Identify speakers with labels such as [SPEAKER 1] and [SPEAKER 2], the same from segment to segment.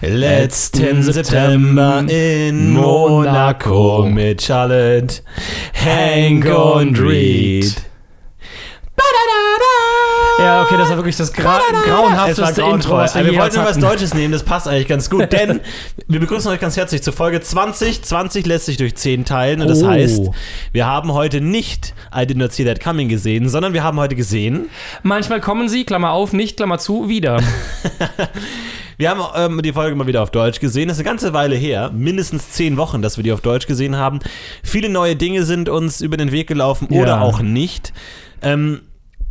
[SPEAKER 1] Letzten September in Monaco mit Charlotte, Hank und Reed.
[SPEAKER 2] Ja, okay, das war wirklich das gra grauenhafteste. Intro, was wir,
[SPEAKER 1] wir wollten nur was. Deutsches nehmen, das passt eigentlich ganz gut, denn wir begrüßen euch ganz herzlich zur Folge 20. 20 lässt sich durch 10 teilen und das
[SPEAKER 2] Oh.
[SPEAKER 1] heißt, wir haben heute nicht I Did Not See That Coming gesehen, sondern wir haben heute gesehen,
[SPEAKER 2] Manchmal kommen sie, Klammer auf, nicht, Klammer zu, wieder.
[SPEAKER 1] wir haben ähm, die Folge mal wieder auf Deutsch gesehen. Das ist eine ganze Weile her, mindestens 10 Wochen, dass wir die auf Deutsch gesehen haben. Viele neue Dinge sind uns über den Weg gelaufen oder
[SPEAKER 2] Ja.
[SPEAKER 1] auch nicht. Ähm,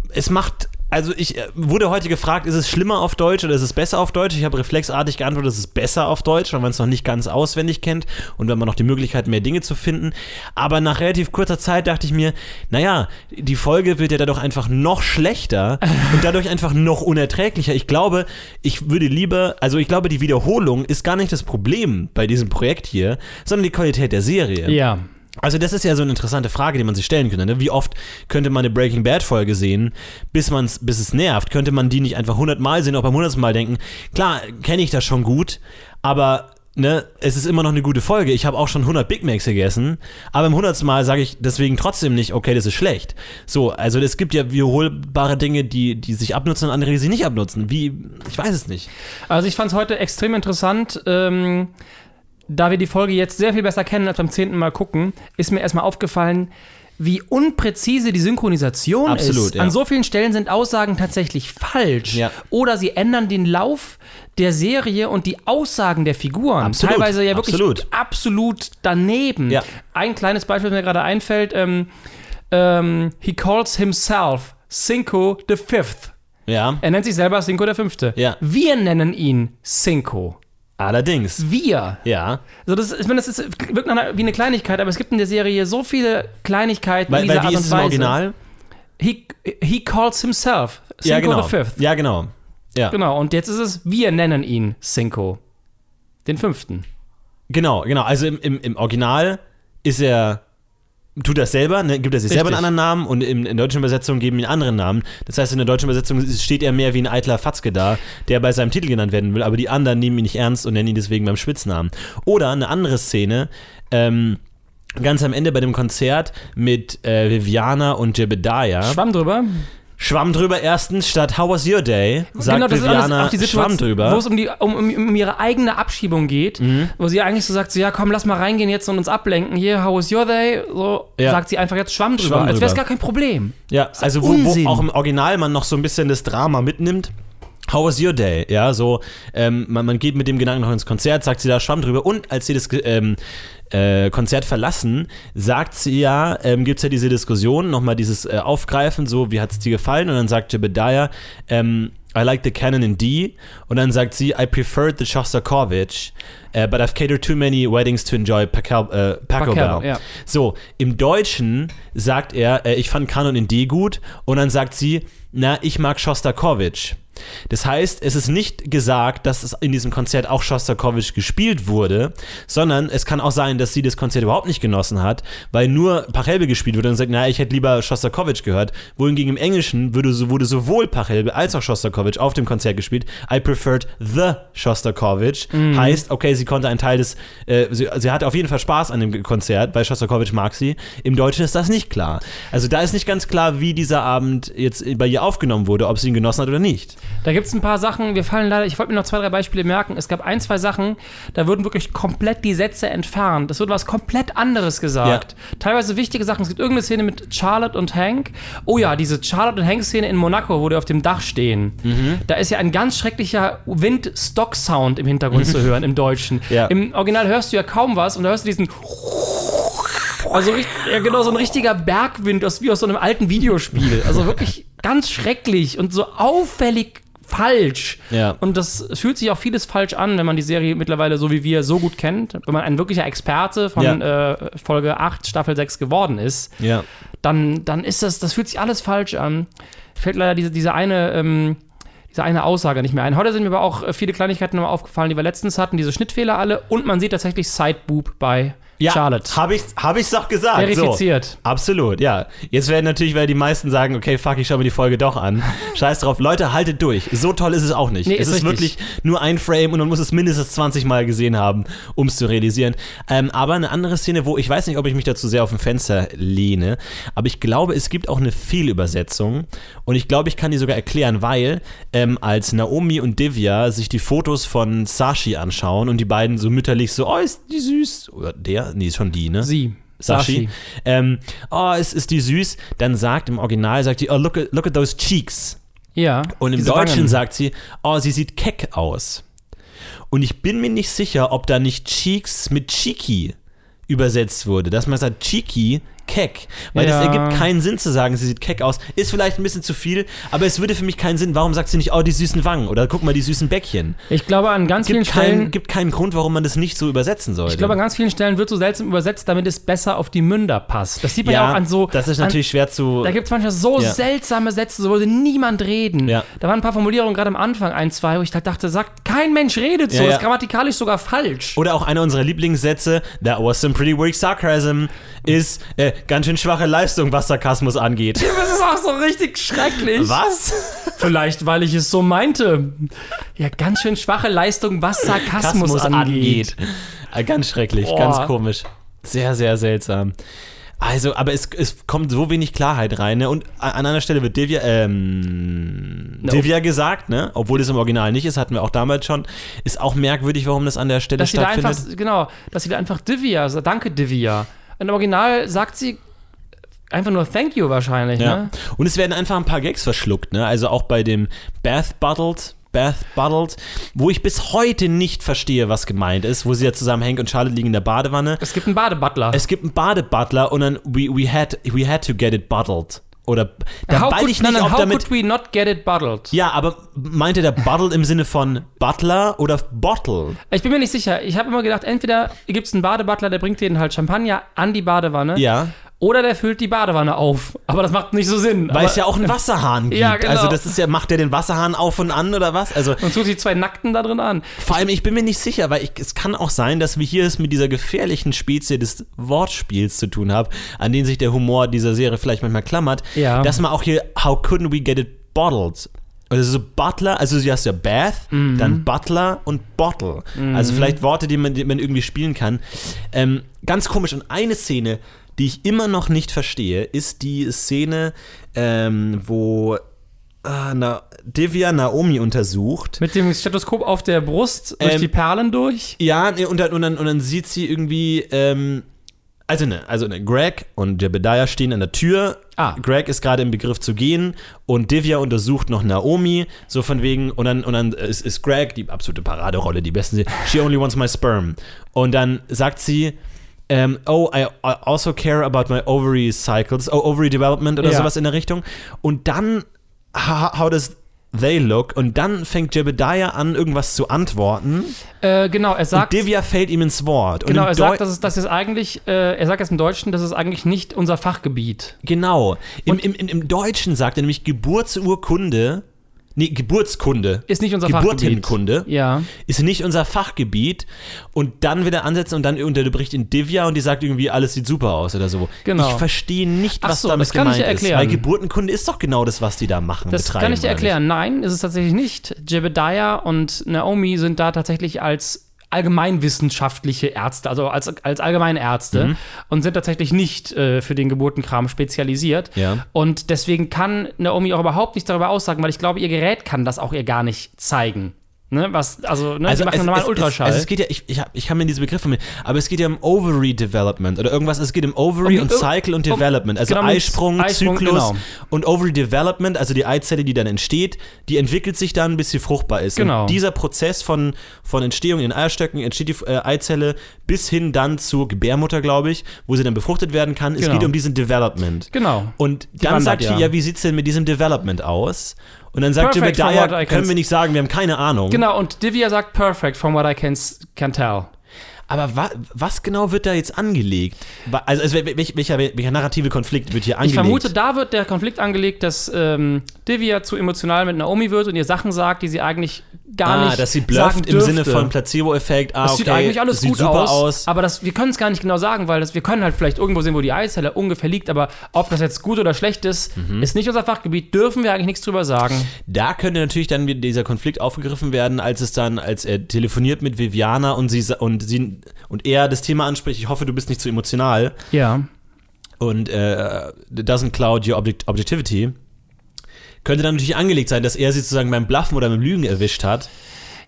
[SPEAKER 1] es macht, also ich äh, wurde heute gefragt, ist es schlimmer auf Deutsch oder ist es besser auf Deutsch? Ich habe reflexartig geantwortet, es ist besser auf Deutsch, weil man es noch nicht ganz auswendig kennt und wenn man noch die Möglichkeit, mehr Dinge zu finden. Aber nach relativ kurzer Zeit dachte ich mir, naja, die Folge wird ja dadurch einfach noch schlechter und dadurch einfach noch unerträglicher. Ich glaube, ich würde lieber, also ich glaube, die Wiederholung ist gar nicht das Problem bei diesem Projekt hier, sondern die Qualität der Serie.
[SPEAKER 2] Ja.
[SPEAKER 1] Also das ist ja so eine interessante Frage, die man sich stellen könnte. Ne? Wie oft könnte man eine Breaking Bad Folge sehen, bis man's, bis es nervt? Könnte man die nicht einfach hundertmal sehen, auch beim hundertsten Mal denken, klar, kenne ich das schon gut, aber ne, es ist immer noch eine gute Folge. Ich habe auch schon 100 Big Macs gegessen, aber im hundertsten Mal sage ich deswegen trotzdem nicht, okay, das ist schlecht. So, also es gibt ja wiederholbare Dinge, die, die sich abnutzen und andere, die sich nicht abnutzen. Wie, ich weiß es nicht.
[SPEAKER 2] Also ich fand es heute extrem interessant. Ähm, da wir die Folge jetzt sehr viel besser kennen als beim zehnten Mal gucken, ist mir erstmal aufgefallen, wie unpräzise die Synchronisation
[SPEAKER 1] Absolut,
[SPEAKER 2] ist.
[SPEAKER 1] ja.
[SPEAKER 2] An so vielen Stellen sind Aussagen tatsächlich falsch.
[SPEAKER 1] Ja.
[SPEAKER 2] Oder sie ändern den Lauf der Serie und die Aussagen der Figuren.
[SPEAKER 1] Absolut,
[SPEAKER 2] Teilweise ja wirklich
[SPEAKER 1] absolut.
[SPEAKER 2] absolut, daneben.
[SPEAKER 1] Ja.
[SPEAKER 2] Ein kleines Beispiel, das mir gerade einfällt. Ähm, ähm, he calls himself Cinco the Fifth.
[SPEAKER 1] Ja,
[SPEAKER 2] Er nennt sich selber Cinco der Fünfte.
[SPEAKER 1] Ja.
[SPEAKER 2] Wir nennen ihn Cinco.
[SPEAKER 1] Allerdings.
[SPEAKER 2] Wir.
[SPEAKER 1] Ja,
[SPEAKER 2] Also das, ist- ich meine, das ist, wirkt nach wie eine Kleinigkeit, aber es gibt in der Serie so viele Kleinigkeiten
[SPEAKER 1] weil,
[SPEAKER 2] in dieser
[SPEAKER 1] weil wie
[SPEAKER 2] Art
[SPEAKER 1] ist
[SPEAKER 2] und
[SPEAKER 1] es im
[SPEAKER 2] Weise.
[SPEAKER 1] Original?
[SPEAKER 2] He, he calls himself Cinco
[SPEAKER 1] ja, genau.
[SPEAKER 2] the Fifth.
[SPEAKER 1] Ja, genau. Ja.
[SPEAKER 2] Genau, und jetzt ist es, wir nennen ihn Cinco. Den Fünften.
[SPEAKER 1] Genau, genau. Also im, im, im Original ist er, tut das selber, ne, gibt er sich selber einen
[SPEAKER 2] Richtig.
[SPEAKER 1] anderen Namen und in, in der deutschen Übersetzung geben ihn einen anderen Namen. Das heißt, in der deutschen Übersetzung steht er mehr wie ein eitler Fatzke da, der bei seinem Titel genannt werden will, aber die anderen nehmen ihn nicht ernst und nennen ihn deswegen beim Spitznamen. Oder eine andere Szene, ähm, ganz am Ende bei dem Konzert mit äh, Viviana und Jebediah.
[SPEAKER 2] Schwamm drüber.
[SPEAKER 1] Schwamm drüber erstens statt How was your day? Sagt
[SPEAKER 2] Genau, das
[SPEAKER 1] Viviana
[SPEAKER 2] auch die
[SPEAKER 1] Schwamm
[SPEAKER 2] Situation,
[SPEAKER 1] drüber.
[SPEAKER 2] wo es um, die, um, um, ihre eigene Abschiebung geht,
[SPEAKER 1] Mhm.
[SPEAKER 2] wo sie eigentlich so sagt, so, ja komm, lass mal reingehen jetzt und uns ablenken. Hier, how was your day? So
[SPEAKER 1] Ja.
[SPEAKER 2] sagt sie einfach jetzt Schwamm drüber,
[SPEAKER 1] Schwamm
[SPEAKER 2] als wäre es
[SPEAKER 1] drüber.
[SPEAKER 2] gar kein Problem.
[SPEAKER 1] Ja, also wo, wo auch im Original man noch so ein bisschen das Drama mitnimmt. How was your day? Ja, so, ähm, man, man geht mit dem Gedanken noch ins Konzert, sagt sie da Schwamm drüber und als sie das ähm, äh, Konzert verlassen, sagt sie ja, ähm, gibt es ja diese Diskussion, nochmal dieses äh, Aufgreifen, so, wie hat es dir gefallen? Und dann sagt Jebediah, ähm, I like the canon in D. Und dann sagt sie, I preferred the Shostakovich, uh, but I've catered too many weddings to enjoy Pachelbel. Äh, Pachelbel.
[SPEAKER 2] Ja.
[SPEAKER 1] So, im Deutschen sagt er, äh, ich fand Kanon in D gut und dann sagt sie, na, ich mag Shostakovich. Das heißt, es ist nicht gesagt, dass es in diesem Konzert auch Shostakovich gespielt wurde, sondern es kann auch sein, dass sie das Konzert überhaupt nicht genossen hat, weil nur Pachelbel gespielt wurde und sagt, na, ich hätte lieber Shostakovich gehört. Wohingegen im Englischen würde, so- wurde sowohl Pachelbel als auch Shostakovich auf dem Konzert gespielt. I preferred the Shostakovich. Heißt, okay, sie konnte einen Teil des, äh, sie, sie hatte auf jeden Fall Spaß an dem Konzert, weil Shostakovich mag sie. Im Deutschen ist das nicht klar. Also da ist nicht ganz klar, wie dieser Abend jetzt bei ihr aufgenommen wurde, ob sie ihn genossen hat oder nicht.
[SPEAKER 2] Da gibt es ein paar Sachen, wir fallen leider, ich wollte mir noch zwei, drei Beispiele merken. Es gab ein, zwei Sachen, da wurden wirklich komplett die Sätze entfernt. Es wurde was komplett anderes gesagt. Teilweise wichtige Sachen. Es gibt irgendeine Szene mit Charlotte und Hank. Oh ja, diese Charlotte und Hank-Szene in Monaco, wo die auf dem Dach stehen.
[SPEAKER 1] Mhm.
[SPEAKER 2] Da ist ja ein ganz schrecklicher Wind-Stock-Sound im Hintergrund zu hören im Deutschen.
[SPEAKER 1] Ja.
[SPEAKER 2] Im Original hörst du ja kaum was und da hörst du diesen also ja, genau, so ein richtiger Bergwind aus, wie aus so einem alten Videospiel. Also wirklich ganz schrecklich und so auffällig falsch.
[SPEAKER 1] Ja.
[SPEAKER 2] Und das fühlt sich auch vieles falsch an, wenn man die Serie mittlerweile so wie wir so gut kennt. Wenn man ein wirklicher Experte von äh, Folge 8, Staffel 6 geworden ist,
[SPEAKER 1] Ja.
[SPEAKER 2] dann, dann ist das, das fühlt sich alles falsch an. Fällt leider diese, diese eine, ähm, diese eine Aussage nicht mehr ein. Heute sind mir aber auch äh, viele Kleinigkeiten nochmal aufgefallen, die wir letztens hatten, diese Schnittfehler alle und man sieht tatsächlich Sideboob bei
[SPEAKER 1] Ja,
[SPEAKER 2] Charlotte.
[SPEAKER 1] Habe ich hab ich's doch gesagt.
[SPEAKER 2] Verifiziert.
[SPEAKER 1] So. Absolut, ja. Jetzt werden natürlich, weil die meisten sagen, okay, fuck, ich schaue mir die Folge doch an. Scheiß drauf. Leute, haltet durch. So toll ist es auch nicht.
[SPEAKER 2] Nee,
[SPEAKER 1] es
[SPEAKER 2] ist
[SPEAKER 1] ist wirklich nur ein Frame und man muss es mindestens 20 Mal gesehen haben, um es zu realisieren. Ähm, aber eine andere Szene, wo ich weiß nicht, ob ich mich dazu sehr auf dem Fenster lehne, aber ich glaube, es gibt auch eine Fehlübersetzung und ich glaube, ich kann die sogar erklären, weil ähm, als Naomi und Divya sich die Fotos von Sashi anschauen und die beiden so mütterlich so, oh, ist die süß. Oder der? Nee, ist schon die, ne?
[SPEAKER 2] Sie.
[SPEAKER 1] Sashi.
[SPEAKER 2] Sashi.
[SPEAKER 1] Ähm, oh, ist, ist die süß? Dann sagt im Original, sagt die, oh, look at, look at those cheeks.
[SPEAKER 2] Ja.
[SPEAKER 1] Und im Deutschen
[SPEAKER 2] Wangen.
[SPEAKER 1] sagt sie, oh, sie sieht keck aus. Und ich bin mir nicht sicher, ob da nicht Cheeks mit Cheeky übersetzt wurde. Dass man sagt, Cheeky, keck. Weil
[SPEAKER 2] Ja.
[SPEAKER 1] das ergibt keinen Sinn zu sagen, sie sieht keck aus. Ist vielleicht ein bisschen zu viel, aber es würde für mich keinen Sinn. Warum sagt sie nicht, oh, die süßen Wangen? Oder guck mal, die süßen Bäckchen.
[SPEAKER 2] Ich glaube, an ganz vielen
[SPEAKER 1] Gibt, kein,
[SPEAKER 2] Stellen.
[SPEAKER 1] gibt keinen Grund, warum man das nicht so übersetzen sollte.
[SPEAKER 2] Ich glaube, an ganz vielen Stellen wird so seltsam übersetzt, damit es besser auf die Münder passt. Das sieht man ja,
[SPEAKER 1] ja,
[SPEAKER 2] auch an so.
[SPEAKER 1] das ist
[SPEAKER 2] an,
[SPEAKER 1] natürlich schwer zu.
[SPEAKER 2] Da gibt es manchmal so
[SPEAKER 1] Ja.
[SPEAKER 2] seltsame Sätze, so würde niemand reden.
[SPEAKER 1] Ja.
[SPEAKER 2] Da waren ein paar Formulierungen gerade am Anfang, ein, zwei, wo ich dachte, sagt, kein Mensch redet so. Ist grammatikalisch sogar falsch.
[SPEAKER 1] Oder auch einer unserer Lieblingssätze, that was some pretty weak sarcasm, ist äh, ganz schön schwache Leistung, was Sarkasmus angeht.
[SPEAKER 2] Das ist auch so richtig schrecklich.
[SPEAKER 1] Was?
[SPEAKER 2] Vielleicht, weil ich es so meinte. Ja, ganz schön schwache Leistung, was Sarkasmus
[SPEAKER 1] Sarkasmus
[SPEAKER 2] angeht.
[SPEAKER 1] Äh, Ganz schrecklich,
[SPEAKER 2] Boah.
[SPEAKER 1] ganz komisch. Sehr, sehr seltsam. Also, aber es, es kommt so wenig Klarheit rein, ne? Und an einer Stelle wird Divya, ähm,
[SPEAKER 2] No.
[SPEAKER 1] Divya gesagt, ne? Obwohl das im Original nicht ist, hatten wir auch damals schon. Ist auch merkwürdig, warum das an der Stelle
[SPEAKER 2] Dass sie da
[SPEAKER 1] stattfindet.
[SPEAKER 2] einfach, genau, dass sie da einfach Divya, sagt, danke Divya. Im Original sagt sie einfach nur Thank you wahrscheinlich,
[SPEAKER 1] Ja.
[SPEAKER 2] ne?
[SPEAKER 1] Und es werden einfach ein paar Gags verschluckt, ne? Also auch bei dem Bath Bottled, Bath Bottled, wo ich bis heute nicht verstehe, was gemeint ist, wo sie ja zusammen Hank und Charlotte liegen in der Badewanne.
[SPEAKER 2] Es gibt einen Badebutler.
[SPEAKER 1] Es gibt einen Badebutler und dann we, we, had, we had to get it bottled. Oder da
[SPEAKER 2] how could,
[SPEAKER 1] ich nicht,
[SPEAKER 2] nein,
[SPEAKER 1] ob
[SPEAKER 2] how
[SPEAKER 1] damit.
[SPEAKER 2] could we not get it bottled?
[SPEAKER 1] Ja, aber meinte der Bottle im Sinne von Butler oder Bottle?
[SPEAKER 2] Ich bin mir nicht sicher. Ich habe immer gedacht, entweder gibt es einen Badebutler, der bringt denen halt Champagner an die Badewanne.
[SPEAKER 1] Ja.
[SPEAKER 2] Oder der füllt die Badewanne auf. Aber das macht nicht so Sinn.
[SPEAKER 1] Weil
[SPEAKER 2] aber,
[SPEAKER 1] es ja auch einen Wasserhahn gibt.
[SPEAKER 2] Ja, genau.
[SPEAKER 1] Also das ist ja, macht der den Wasserhahn auf und an oder was? Also
[SPEAKER 2] Und tut die zwei Nackten da drin an.
[SPEAKER 1] Vor allem, ich bin mir nicht sicher, weil ich, es kann auch sein, dass wir hier es mit dieser gefährlichen Spezie des Wortspiels zu tun haben, an den sich der Humor dieser Serie vielleicht manchmal klammert,
[SPEAKER 2] Ja.
[SPEAKER 1] dass man auch hier, how couldn't we get it bottled? Also so Butler, also du hast ja Bath,
[SPEAKER 2] Mhm.
[SPEAKER 1] dann Butler und Bottle. Also vielleicht Worte, die man, die man irgendwie spielen kann. Ähm, ganz komisch. Und eine Szene, die ich immer noch nicht verstehe, ist die Szene, ähm, wo ah, na, Divya Naomi untersucht.
[SPEAKER 2] Mit dem Stethoskop auf der Brust, durch
[SPEAKER 1] Ähm,
[SPEAKER 2] die Perlen durch.
[SPEAKER 1] Ja, und dann, und dann, und dann sieht sie irgendwie, ähm, also ne, also ne, Greg und Jebediah stehen an der Tür.
[SPEAKER 2] Ah.
[SPEAKER 1] Greg ist gerade im Begriff zu gehen und Divya untersucht noch Naomi, so von wegen, und dann, und dann ist, ist Greg, die absolute Paraderolle, die besten, she only wants my sperm. Und dann sagt sie, ähm, oh, I, also care about my ovary cycles, oh, ovary development oder
[SPEAKER 2] Ja.
[SPEAKER 1] sowas in der Richtung. Und dann, how, does they look? Und dann fängt Jebediah an, irgendwas zu antworten.
[SPEAKER 2] Äh, genau, er sagt.
[SPEAKER 1] Und Divya fällt ihm ins Wort.
[SPEAKER 2] Genau, er sagt, dass es, das ist eigentlich, äh, er sagt jetzt im Deutschen, das ist eigentlich nicht unser Fachgebiet.
[SPEAKER 1] Genau. Im, im, im, Im Deutschen sagt er nämlich Geburtsurkunde. Nee, Geburtskunde.
[SPEAKER 2] Ist nicht unser Fachgebiet.
[SPEAKER 1] Geburtenkunde.
[SPEAKER 2] Ja.
[SPEAKER 1] Ist nicht unser Fachgebiet. Und dann wieder ansetzen und dann unterbricht ihn Divya und die sagt irgendwie, alles sieht super aus oder so.
[SPEAKER 2] Genau.
[SPEAKER 1] Ich verstehe nicht, was
[SPEAKER 2] so,
[SPEAKER 1] damit
[SPEAKER 2] das kann ich
[SPEAKER 1] gemeint ist.
[SPEAKER 2] erklären.
[SPEAKER 1] Weil Geburtenkunde ist doch genau das, was die da machen.
[SPEAKER 2] Das kann ich dir erklären. Nein, ist es tatsächlich nicht. Jebediah und Naomi sind da tatsächlich als allgemeinwissenschaftliche Ärzte, also als, als allgemeine Ärzte
[SPEAKER 1] Mhm.
[SPEAKER 2] und sind tatsächlich nicht äh, für den Geburtenkram spezialisiert.
[SPEAKER 1] Ja.
[SPEAKER 2] Und deswegen kann Naomi auch überhaupt nichts darüber aussagen, weil ich glaube, ihr Gerät kann das auch ihr gar nicht zeigen. Ne, was, also, ne,
[SPEAKER 1] Also
[SPEAKER 2] die machen
[SPEAKER 1] es,
[SPEAKER 2] normalen
[SPEAKER 1] es,
[SPEAKER 2] Ultraschall.
[SPEAKER 1] Es, also es geht ja, ich, ich, ich kann mir diese Begriffe mit, aber es geht ja um Ovary Development oder irgendwas, es geht um Ovary
[SPEAKER 2] Um-
[SPEAKER 1] und
[SPEAKER 2] um-
[SPEAKER 1] Cycle und
[SPEAKER 2] um-
[SPEAKER 1] Development, also
[SPEAKER 2] genau,
[SPEAKER 1] Eisprung,
[SPEAKER 2] Eisprung,
[SPEAKER 1] Zyklus
[SPEAKER 2] genau.
[SPEAKER 1] und Ovary Development, also die Eizelle, die dann entsteht, die entwickelt sich dann, bis sie fruchtbar ist.
[SPEAKER 2] Genau.
[SPEAKER 1] Und dieser Prozess von, von Entstehung in Eierstöcken entsteht die äh, Eizelle bis hin dann zur Gebärmutter, glaube ich, wo sie dann befruchtet werden kann. Es
[SPEAKER 2] Genau.
[SPEAKER 1] geht um diesen Development.
[SPEAKER 2] genau.
[SPEAKER 1] Und dann sagt
[SPEAKER 2] ja.
[SPEAKER 1] sie, ja, wie sieht's denn mit diesem Development aus? Und dann sagt
[SPEAKER 2] Perfect
[SPEAKER 1] Jebediah, können wir nicht sagen, wir haben keine Ahnung.
[SPEAKER 2] Genau, und Divya sagt perfect from what I can, can tell.
[SPEAKER 1] Aber wa was genau wird da jetzt angelegt? Also, also wel- welch, welcher, welcher narrative Konflikt wird hier
[SPEAKER 2] Ich
[SPEAKER 1] angelegt?
[SPEAKER 2] vermute, da wird der Konflikt angelegt, dass ähm, Divya zu emotional mit Naomi wird und ihr Sachen sagt, die sie eigentlich gar
[SPEAKER 1] ah,
[SPEAKER 2] nicht
[SPEAKER 1] dass sie blufft im Sinne von Placebo-Effekt. Ah,
[SPEAKER 2] Das
[SPEAKER 1] okay,
[SPEAKER 2] sieht eigentlich alles
[SPEAKER 1] sieht
[SPEAKER 2] gut
[SPEAKER 1] super
[SPEAKER 2] aus,
[SPEAKER 1] aus.
[SPEAKER 2] aber das, wir können es gar nicht genau sagen, weil das, wir können halt vielleicht irgendwo sehen, wo die Eizelle ungefähr liegt, aber ob das jetzt gut oder schlecht ist,
[SPEAKER 1] Mhm.
[SPEAKER 2] ist nicht unser Fachgebiet, dürfen wir eigentlich nichts drüber sagen.
[SPEAKER 1] Da könnte natürlich dann wieder dieser Konflikt aufgegriffen werden, als es dann, als er telefoniert mit Viviana und sie und sie und er das Thema anspricht. Ich hoffe, du bist nicht zu emotional
[SPEAKER 2] Ja.
[SPEAKER 1] und äh, doesn't cloud your object objectivity. Könnte dann natürlich angelegt sein, dass er sie sozusagen beim Bluffen oder beim Lügen erwischt hat.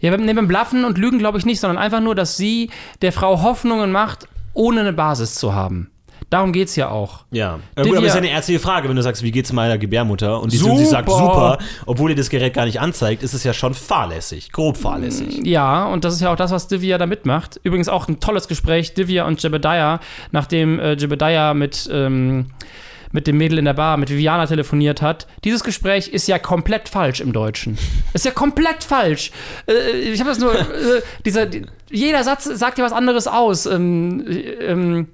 [SPEAKER 2] Ja, beim, nee, beim Bluffen und Lügen glaube ich nicht, sondern einfach nur, dass sie der Frau Hoffnungen macht, ohne eine Basis zu haben. Darum geht es ja auch.
[SPEAKER 1] Ja. ja gut, aber ist ja eine ärztliche Frage, wenn du sagst, wie geht's meiner Gebärmutter und die und sie sagt
[SPEAKER 2] Super.
[SPEAKER 1] super, obwohl ihr das Gerät gar nicht anzeigt, ist es ja schon fahrlässig, grob fahrlässig.
[SPEAKER 2] Ja, und das ist ja auch das, was Divya da mitmacht. Übrigens auch ein tolles Gespräch, Divya und Jebediah, nachdem äh, Jebediah mit, ähm, mit dem Mädel in der Bar, mit Viviana telefoniert hat. Dieses Gespräch ist ja komplett falsch im Deutschen. Ist ja komplett falsch. Äh, ich habe das nur, äh, dieser, die, jeder Satz sagt ja was anderes aus. Ähm, ähm,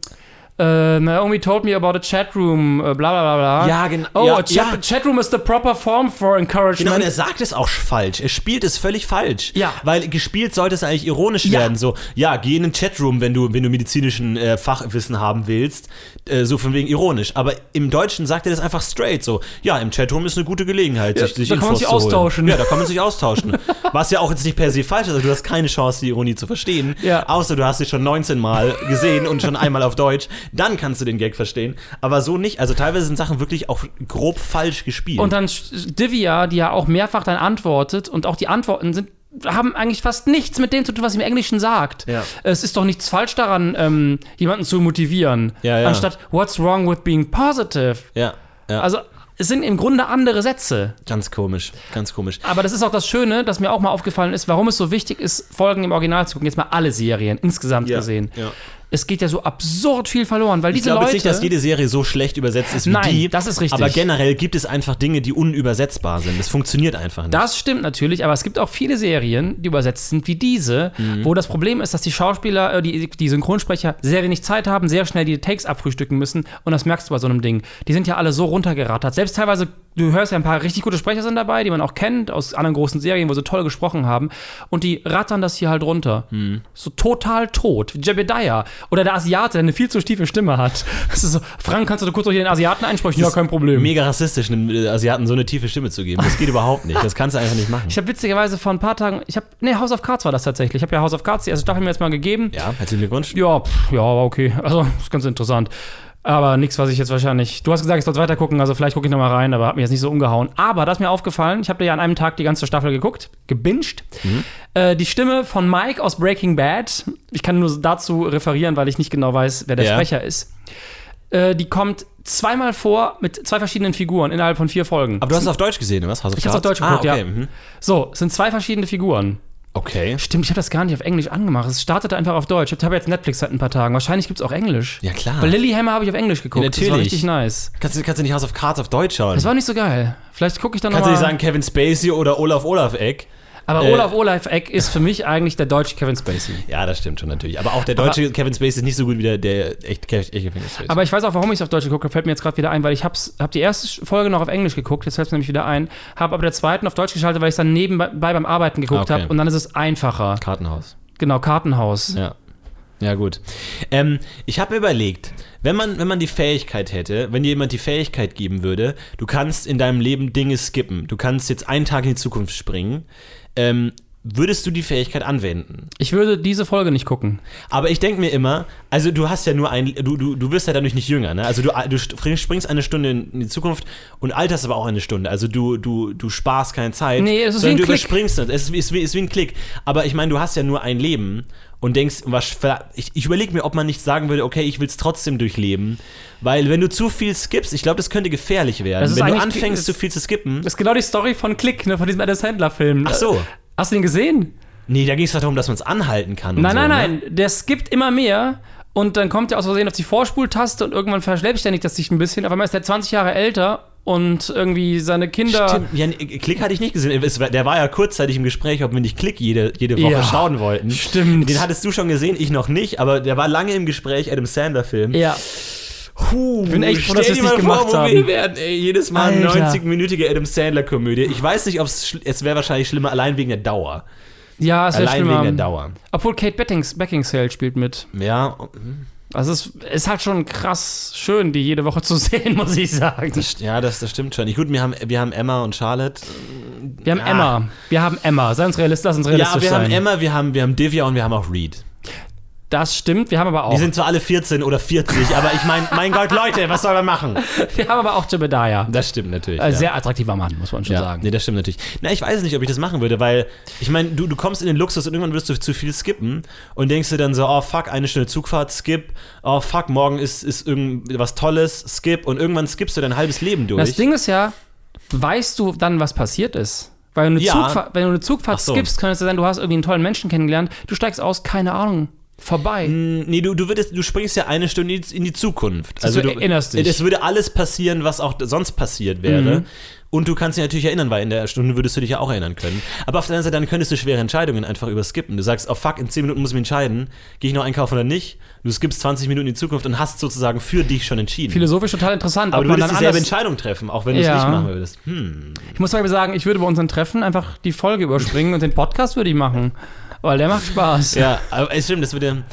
[SPEAKER 2] äh, Naomi told me about a chat room, äh, bla bla bla bla.
[SPEAKER 1] Ja, gen-
[SPEAKER 2] Oh,
[SPEAKER 1] ja,
[SPEAKER 2] a chat,
[SPEAKER 1] ja.
[SPEAKER 2] chat room is the proper form for encouragement.
[SPEAKER 1] Genau, und er sagt es auch falsch. Er spielt es völlig falsch.
[SPEAKER 2] Ja.
[SPEAKER 1] Weil gespielt sollte es eigentlich ironisch
[SPEAKER 2] Ja.
[SPEAKER 1] werden. So, ja, geh in den Chatroom, wenn du, wenn du medizinischen äh, Fachwissen haben willst. Äh, so von wegen ironisch. Aber im Deutschen sagt er das einfach straight. So, ja, im Chatroom ist eine gute Gelegenheit, sich, sich
[SPEAKER 2] da kann man
[SPEAKER 1] Infos
[SPEAKER 2] sich austauschen.
[SPEAKER 1] Ja, da kann man sich austauschen. Was ja auch jetzt nicht per se falsch ist. Also du hast keine Chance, die Ironie zu verstehen.
[SPEAKER 2] Ja.
[SPEAKER 1] Außer du hast sie schon 19 Mal gesehen und schon einmal auf Deutsch. Dann kannst du den Gag verstehen. Aber so nicht. Also teilweise sind Sachen wirklich auch grob falsch gespielt.
[SPEAKER 2] Und dann Divya, die ja auch mehrfach dann antwortet und auch die Antworten sind haben eigentlich fast nichts mit dem zu tun, was sie im Englischen sagt.
[SPEAKER 1] Ja.
[SPEAKER 2] Es ist doch nichts falsch daran, ähm, jemanden zu motivieren,
[SPEAKER 1] Ja, ja.
[SPEAKER 2] anstatt What's wrong with being positive?
[SPEAKER 1] ja.
[SPEAKER 2] Also es sind im Grunde andere Sätze.
[SPEAKER 1] Ganz komisch, ganz komisch.
[SPEAKER 2] Aber das ist auch das Schöne, dass mir auch mal aufgefallen ist, warum es so wichtig ist, Folgen im Original zu gucken. Jetzt mal alle Serien insgesamt gesehen. Es geht ja so absurd viel verloren, weil
[SPEAKER 1] Ich
[SPEAKER 2] diese
[SPEAKER 1] glaube
[SPEAKER 2] Leute.
[SPEAKER 1] jetzt nicht, dass jede Serie so schlecht übersetzt ist wie
[SPEAKER 2] Nein,
[SPEAKER 1] die.
[SPEAKER 2] das ist richtig.
[SPEAKER 1] Aber generell gibt es einfach Dinge, die unübersetzbar sind. Das funktioniert einfach nicht.
[SPEAKER 2] Das stimmt natürlich, aber es gibt auch viele Serien, die übersetzt sind wie diese,
[SPEAKER 1] Mhm.
[SPEAKER 2] wo das Problem ist, dass die Schauspieler, äh, die, die Synchronsprecher sehr wenig Zeit haben, sehr schnell die Takes abfrühstücken müssen und das merkst du bei so einem Ding. Die sind ja alle so runtergerattert. Selbst teilweise, du hörst ja ein paar richtig gute Sprecher sind dabei, die man auch kennt aus anderen großen Serien, wo sie toll gesprochen haben und die rattern das hier halt runter.
[SPEAKER 1] Mhm.
[SPEAKER 2] So total tot. Jebediah oder der Asiate, der eine viel zu tiefe Stimme hat. Das ist so, Frank, kannst du kurz durch den Asiaten einsprechen? Ja, kein Problem.
[SPEAKER 1] Mega rassistisch, einem äh, Asiaten so eine tiefe Stimme zu geben. Das geht überhaupt nicht. Das kannst du einfach nicht machen.
[SPEAKER 2] Ich habe witzigerweise vor ein paar Tagen, ich habe, nee, House of Cards war das tatsächlich. Ich habe ja House of Cards die erste Staffel mir jetzt mal gegeben.
[SPEAKER 1] ja, herzlichen Glückwunsch.
[SPEAKER 2] Ja, pff, ja, okay. Also, ist ganz interessant. Aber nichts, was ich jetzt wahrscheinlich. Du hast gesagt, ich soll weiter gucken, also vielleicht gucke ich nochmal rein, aber hat mir jetzt nicht so umgehauen. Aber das ist mir aufgefallen, ich habe ja an einem Tag die ganze Staffel geguckt, gebinged. Äh, die Stimme von Mike aus Breaking Bad, ich kann nur dazu referieren, weil ich nicht genau weiß, wer der
[SPEAKER 1] Ja.
[SPEAKER 2] Sprecher ist. Äh, die kommt zweimal vor mit zwei verschiedenen Figuren innerhalb von vier Folgen.
[SPEAKER 1] Aber du hast es auf Deutsch gesehen, oder was? House of
[SPEAKER 2] Ich hab's auf
[SPEAKER 1] Cards?
[SPEAKER 2] Deutsch geguckt,
[SPEAKER 1] ah, okay.
[SPEAKER 2] ja.
[SPEAKER 1] Mhm.
[SPEAKER 2] So, es sind zwei verschiedene Figuren.
[SPEAKER 1] Okay.
[SPEAKER 2] Stimmt, ich habe das gar nicht auf Englisch angemacht. Es startete einfach auf Deutsch. Ich habe jetzt Netflix seit ein paar Tagen. Wahrscheinlich gibt es auch Englisch.
[SPEAKER 1] Ja, klar.
[SPEAKER 2] Bei Lilyhammer habe ich auf Englisch geguckt.
[SPEAKER 1] Ja,
[SPEAKER 2] Das war
[SPEAKER 1] natürlich.
[SPEAKER 2] richtig nice.
[SPEAKER 1] Kannst du, kannst du nicht House of Cards auf Deutsch schauen?
[SPEAKER 2] Das war nicht so geil. Vielleicht gucke ich dann
[SPEAKER 1] kannst du nicht
[SPEAKER 2] nochmal.
[SPEAKER 1] sagen Kevin Spacey oder Olaf Olaf Eck?
[SPEAKER 2] Aber
[SPEAKER 1] äh,
[SPEAKER 2] Olaf Olaf Eck ist für mich eigentlich der deutsche Kevin Spacey.
[SPEAKER 1] Ja, das stimmt schon natürlich. Aber auch der deutsche Kevin Spacey ist nicht so gut wie der, der echt, echt Kevin Spacey.
[SPEAKER 2] Aber ich weiß auch, warum ich es auf Deutsch geguckt habe, fällt mir jetzt gerade wieder ein, weil ich habe hab die erste Folge noch auf Englisch geguckt, jetzt fällt es mir nämlich wieder ein, habe aber der zweiten auf Deutsch geschaltet, weil ich es dann nebenbei beim Arbeiten geguckt
[SPEAKER 1] okay.
[SPEAKER 2] habe und dann ist es einfacher.
[SPEAKER 1] Kartenhaus.
[SPEAKER 2] Genau, Kartenhaus.
[SPEAKER 1] Ja. Ja, gut. Ähm, ich habe mir überlegt, wenn man, wenn man die Fähigkeit hätte, wenn dir jemand die Fähigkeit geben würde, du kannst in deinem Leben Dinge skippen, du kannst jetzt einen Tag in die Zukunft springen, ähm, würdest du die Fähigkeit anwenden?
[SPEAKER 2] Ich würde diese Folge nicht gucken.
[SPEAKER 1] Aber ich denke mir immer, also du hast ja nur ein, du, du, du wirst ja dadurch nicht jünger, ne? Also du, du springst eine Stunde in die Zukunft und alterst aber auch eine Stunde. Also du, du, du sparst keine Zeit.
[SPEAKER 2] Nee, es ist
[SPEAKER 1] sondern
[SPEAKER 2] wie ein
[SPEAKER 1] du
[SPEAKER 2] Klick.
[SPEAKER 1] überspringst es. Es ist, wie- ist, wie, ein Klick. Aber ich meine, du hast ja nur ein Leben und denkst, was, ich, ich überlege mir, ob man nicht sagen würde, okay, ich will es trotzdem durchleben. Weil wenn du zu viel skippst, ich glaube, das könnte gefährlich werden. Wenn du anfängst, zu viel zu skippen.
[SPEAKER 2] Das ist genau die Story von Click, ne, von diesem Adam Sandler-Film.
[SPEAKER 1] Ach so.
[SPEAKER 2] Hast du den gesehen?
[SPEAKER 1] Nee, da ging es darum, dass man es anhalten kann.
[SPEAKER 2] Nein,
[SPEAKER 1] so,
[SPEAKER 2] nein,
[SPEAKER 1] ne?
[SPEAKER 2] nein. Der skippt immer mehr und dann kommt er aus Versehen auf die Vorspultaste und irgendwann verschleppständigt das sich ein bisschen. Auf einmal ist er 20 Jahre älter und irgendwie seine Kinder.
[SPEAKER 1] Stimmt, ja, Klick hatte ich nicht gesehen. Der war ja kurzzeitig im Gespräch, ob wir nicht Klick jede, jede Woche
[SPEAKER 2] Ja,
[SPEAKER 1] schauen wollten.
[SPEAKER 2] stimmt.
[SPEAKER 1] Den hattest du schon gesehen, ich noch nicht, aber der war lange im Gespräch, Adam Sandler-Film.
[SPEAKER 2] Ja,
[SPEAKER 1] Puh,
[SPEAKER 2] bin echt froh,
[SPEAKER 1] stell
[SPEAKER 2] dass wir's
[SPEAKER 1] mal
[SPEAKER 2] nicht gemacht
[SPEAKER 1] vor, wo
[SPEAKER 2] haben.
[SPEAKER 1] wir werden, ey, jedes Mal eine
[SPEAKER 2] Alter.
[SPEAKER 1] 90-minütige Adam Sandler-Komödie. Ich weiß nicht, ob es, es wäre wahrscheinlich schlimmer, allein wegen der Dauer.
[SPEAKER 2] ja, es wäre
[SPEAKER 1] Allein wegen der
[SPEAKER 2] schlimmer.
[SPEAKER 1] Dauer.
[SPEAKER 2] Obwohl Kate Bettings, Beckinsale spielt mit.
[SPEAKER 1] Ja,
[SPEAKER 2] Also es ist halt schon krass schön, die jede Woche zu sehen, muss ich sagen.
[SPEAKER 1] das, ja das, das stimmt schon. Gut, wir haben, wir haben Emma und Charlotte.
[SPEAKER 2] Wir haben
[SPEAKER 1] Ja.
[SPEAKER 2] Emma. Wir haben Emma. Sei uns realistisch, lass uns
[SPEAKER 1] Ja,
[SPEAKER 2] realistisch
[SPEAKER 1] wir
[SPEAKER 2] sein.
[SPEAKER 1] haben Emma, wir haben, wir haben Divya und wir haben auch Reed.
[SPEAKER 2] Das stimmt. Wir haben aber auch.
[SPEAKER 1] Die sind zwar alle 14 oder 40, aber ich meine, mein Gott, Leute, was soll man machen?
[SPEAKER 2] wir haben aber auch Jebediah.
[SPEAKER 1] Das stimmt natürlich.
[SPEAKER 2] Ein
[SPEAKER 1] ja.
[SPEAKER 2] sehr attraktiver Mann, muss man schon
[SPEAKER 1] ja.
[SPEAKER 2] sagen.
[SPEAKER 1] Nee, das stimmt natürlich. Na, ich weiß nicht, ob ich das machen würde, weil ich meine, du, du kommst in den Luxus und irgendwann wirst du zu viel skippen und denkst dir dann so, oh fuck, eine Stunde Zugfahrt, skip, oh fuck, morgen ist, ist irgendwas Tolles, skip und irgendwann skippst du dein halbes Leben durch.
[SPEAKER 2] Das Ding ist ja, weißt du dann, was passiert ist? Weil wenn du, eine
[SPEAKER 1] Ja.
[SPEAKER 2] Zugfahrt, wenn du eine Zugfahrt
[SPEAKER 1] so.
[SPEAKER 2] skippst, kann es ja sein, du hast irgendwie einen tollen Menschen kennengelernt, du steigst aus, keine Ahnung, vorbei.
[SPEAKER 1] Nee, du, du, würdest, du springst ja eine Stunde in die- Zukunft. Also
[SPEAKER 2] du erinnerst dich.
[SPEAKER 1] Es würde alles passieren, was auch sonst passiert wäre.
[SPEAKER 2] Mhm.
[SPEAKER 1] Und du kannst dich natürlich erinnern, weil in der Stunde würdest du dich ja auch erinnern können. Aber auf der anderen Seite, dann könntest du schwere Entscheidungen einfach überskippen. Du sagst, oh fuck, in 10 Minuten muss ich mich entscheiden, gehe ich noch einkaufen oder nicht. Du skippst 20 Minuten in die Zukunft und hast sozusagen für dich schon entschieden.
[SPEAKER 2] Philosophisch total interessant.
[SPEAKER 1] aber du würdest
[SPEAKER 2] dann
[SPEAKER 1] dieselbe Entscheidung treffen, auch wenn du es
[SPEAKER 2] Ja.
[SPEAKER 1] nicht machen würdest. Hm.
[SPEAKER 2] Ich muss mal sagen, ich würde bei unseren Treffen einfach die Folge überspringen und den Podcast würde ich machen. Weil der macht Spaß.
[SPEAKER 1] Ja, aber es stimmt, das würde.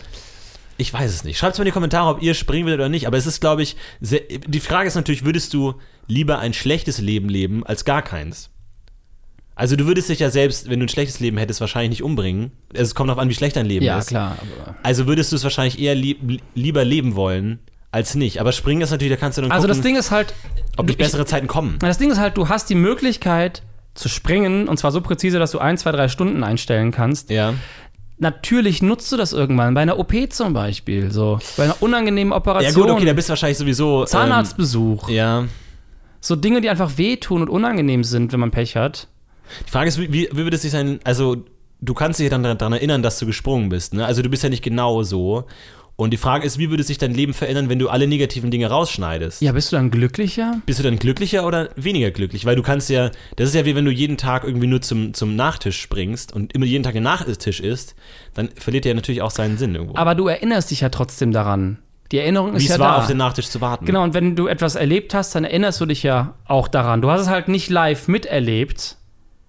[SPEAKER 1] Ich weiß es nicht. Schreibt mal in die Kommentare, ob ihr springen würdet oder nicht. Aber es ist, glaube ich, sehr, die Frage ist natürlich, würdest du lieber ein schlechtes Leben leben als gar keins? Also du würdest dich ja selbst, wenn du ein schlechtes Leben hättest, wahrscheinlich nicht umbringen. Es kommt darauf an, wie schlecht dein Leben
[SPEAKER 2] Ja,
[SPEAKER 1] ist.
[SPEAKER 2] klar. Aber
[SPEAKER 1] Also würdest du es wahrscheinlich eher lieb, lieber leben wollen als nicht. Aber springen ist natürlich, da kannst du dann
[SPEAKER 2] also
[SPEAKER 1] gucken,
[SPEAKER 2] das Ding ist halt,
[SPEAKER 1] ob nicht
[SPEAKER 2] ich-
[SPEAKER 1] bessere Zeiten kommen.
[SPEAKER 2] das Ding ist halt, du hast die Möglichkeit zu springen und zwar so präzise, dass du ein, zwei, drei Stunden einstellen kannst.
[SPEAKER 1] Ja.
[SPEAKER 2] Natürlich nutzt du das irgendwann, bei einer OP zum Beispiel, so bei einer unangenehmen
[SPEAKER 1] Ja
[SPEAKER 2] Operation,
[SPEAKER 1] gut, okay, da bist du wahrscheinlich sowieso.
[SPEAKER 2] Zahnarztbesuch,
[SPEAKER 1] Ähm, ja.
[SPEAKER 2] So Dinge, die einfach wehtun und unangenehm sind, wenn man Pech hat.
[SPEAKER 1] Die Frage ist, wie, wie würde es sich sein, also du kannst dich dann daran erinnern, dass du gesprungen bist, ne? Also du bist ja nicht genau so. Und die Frage ist, wie würde sich dein Leben verändern, wenn du alle negativen Dinge rausschneidest?
[SPEAKER 2] Ja, bist du dann glücklicher?
[SPEAKER 1] Bist du dann glücklicher oder weniger glücklich? Weil du kannst ja, das ist ja wie wenn du jeden Tag irgendwie nur zum, zum Nachtisch springst und immer jeden Tag einen Nachtisch isst, dann verliert der natürlich auch seinen Sinn irgendwo.
[SPEAKER 2] Aber du erinnerst dich ja trotzdem daran. Die Erinnerung ist
[SPEAKER 1] wie
[SPEAKER 2] ja
[SPEAKER 1] es war,
[SPEAKER 2] da.
[SPEAKER 1] auf den Nachtisch zu warten.
[SPEAKER 2] Genau, und wenn du etwas erlebt hast, dann erinnerst du dich ja auch daran. Du hast es halt nicht live miterlebt,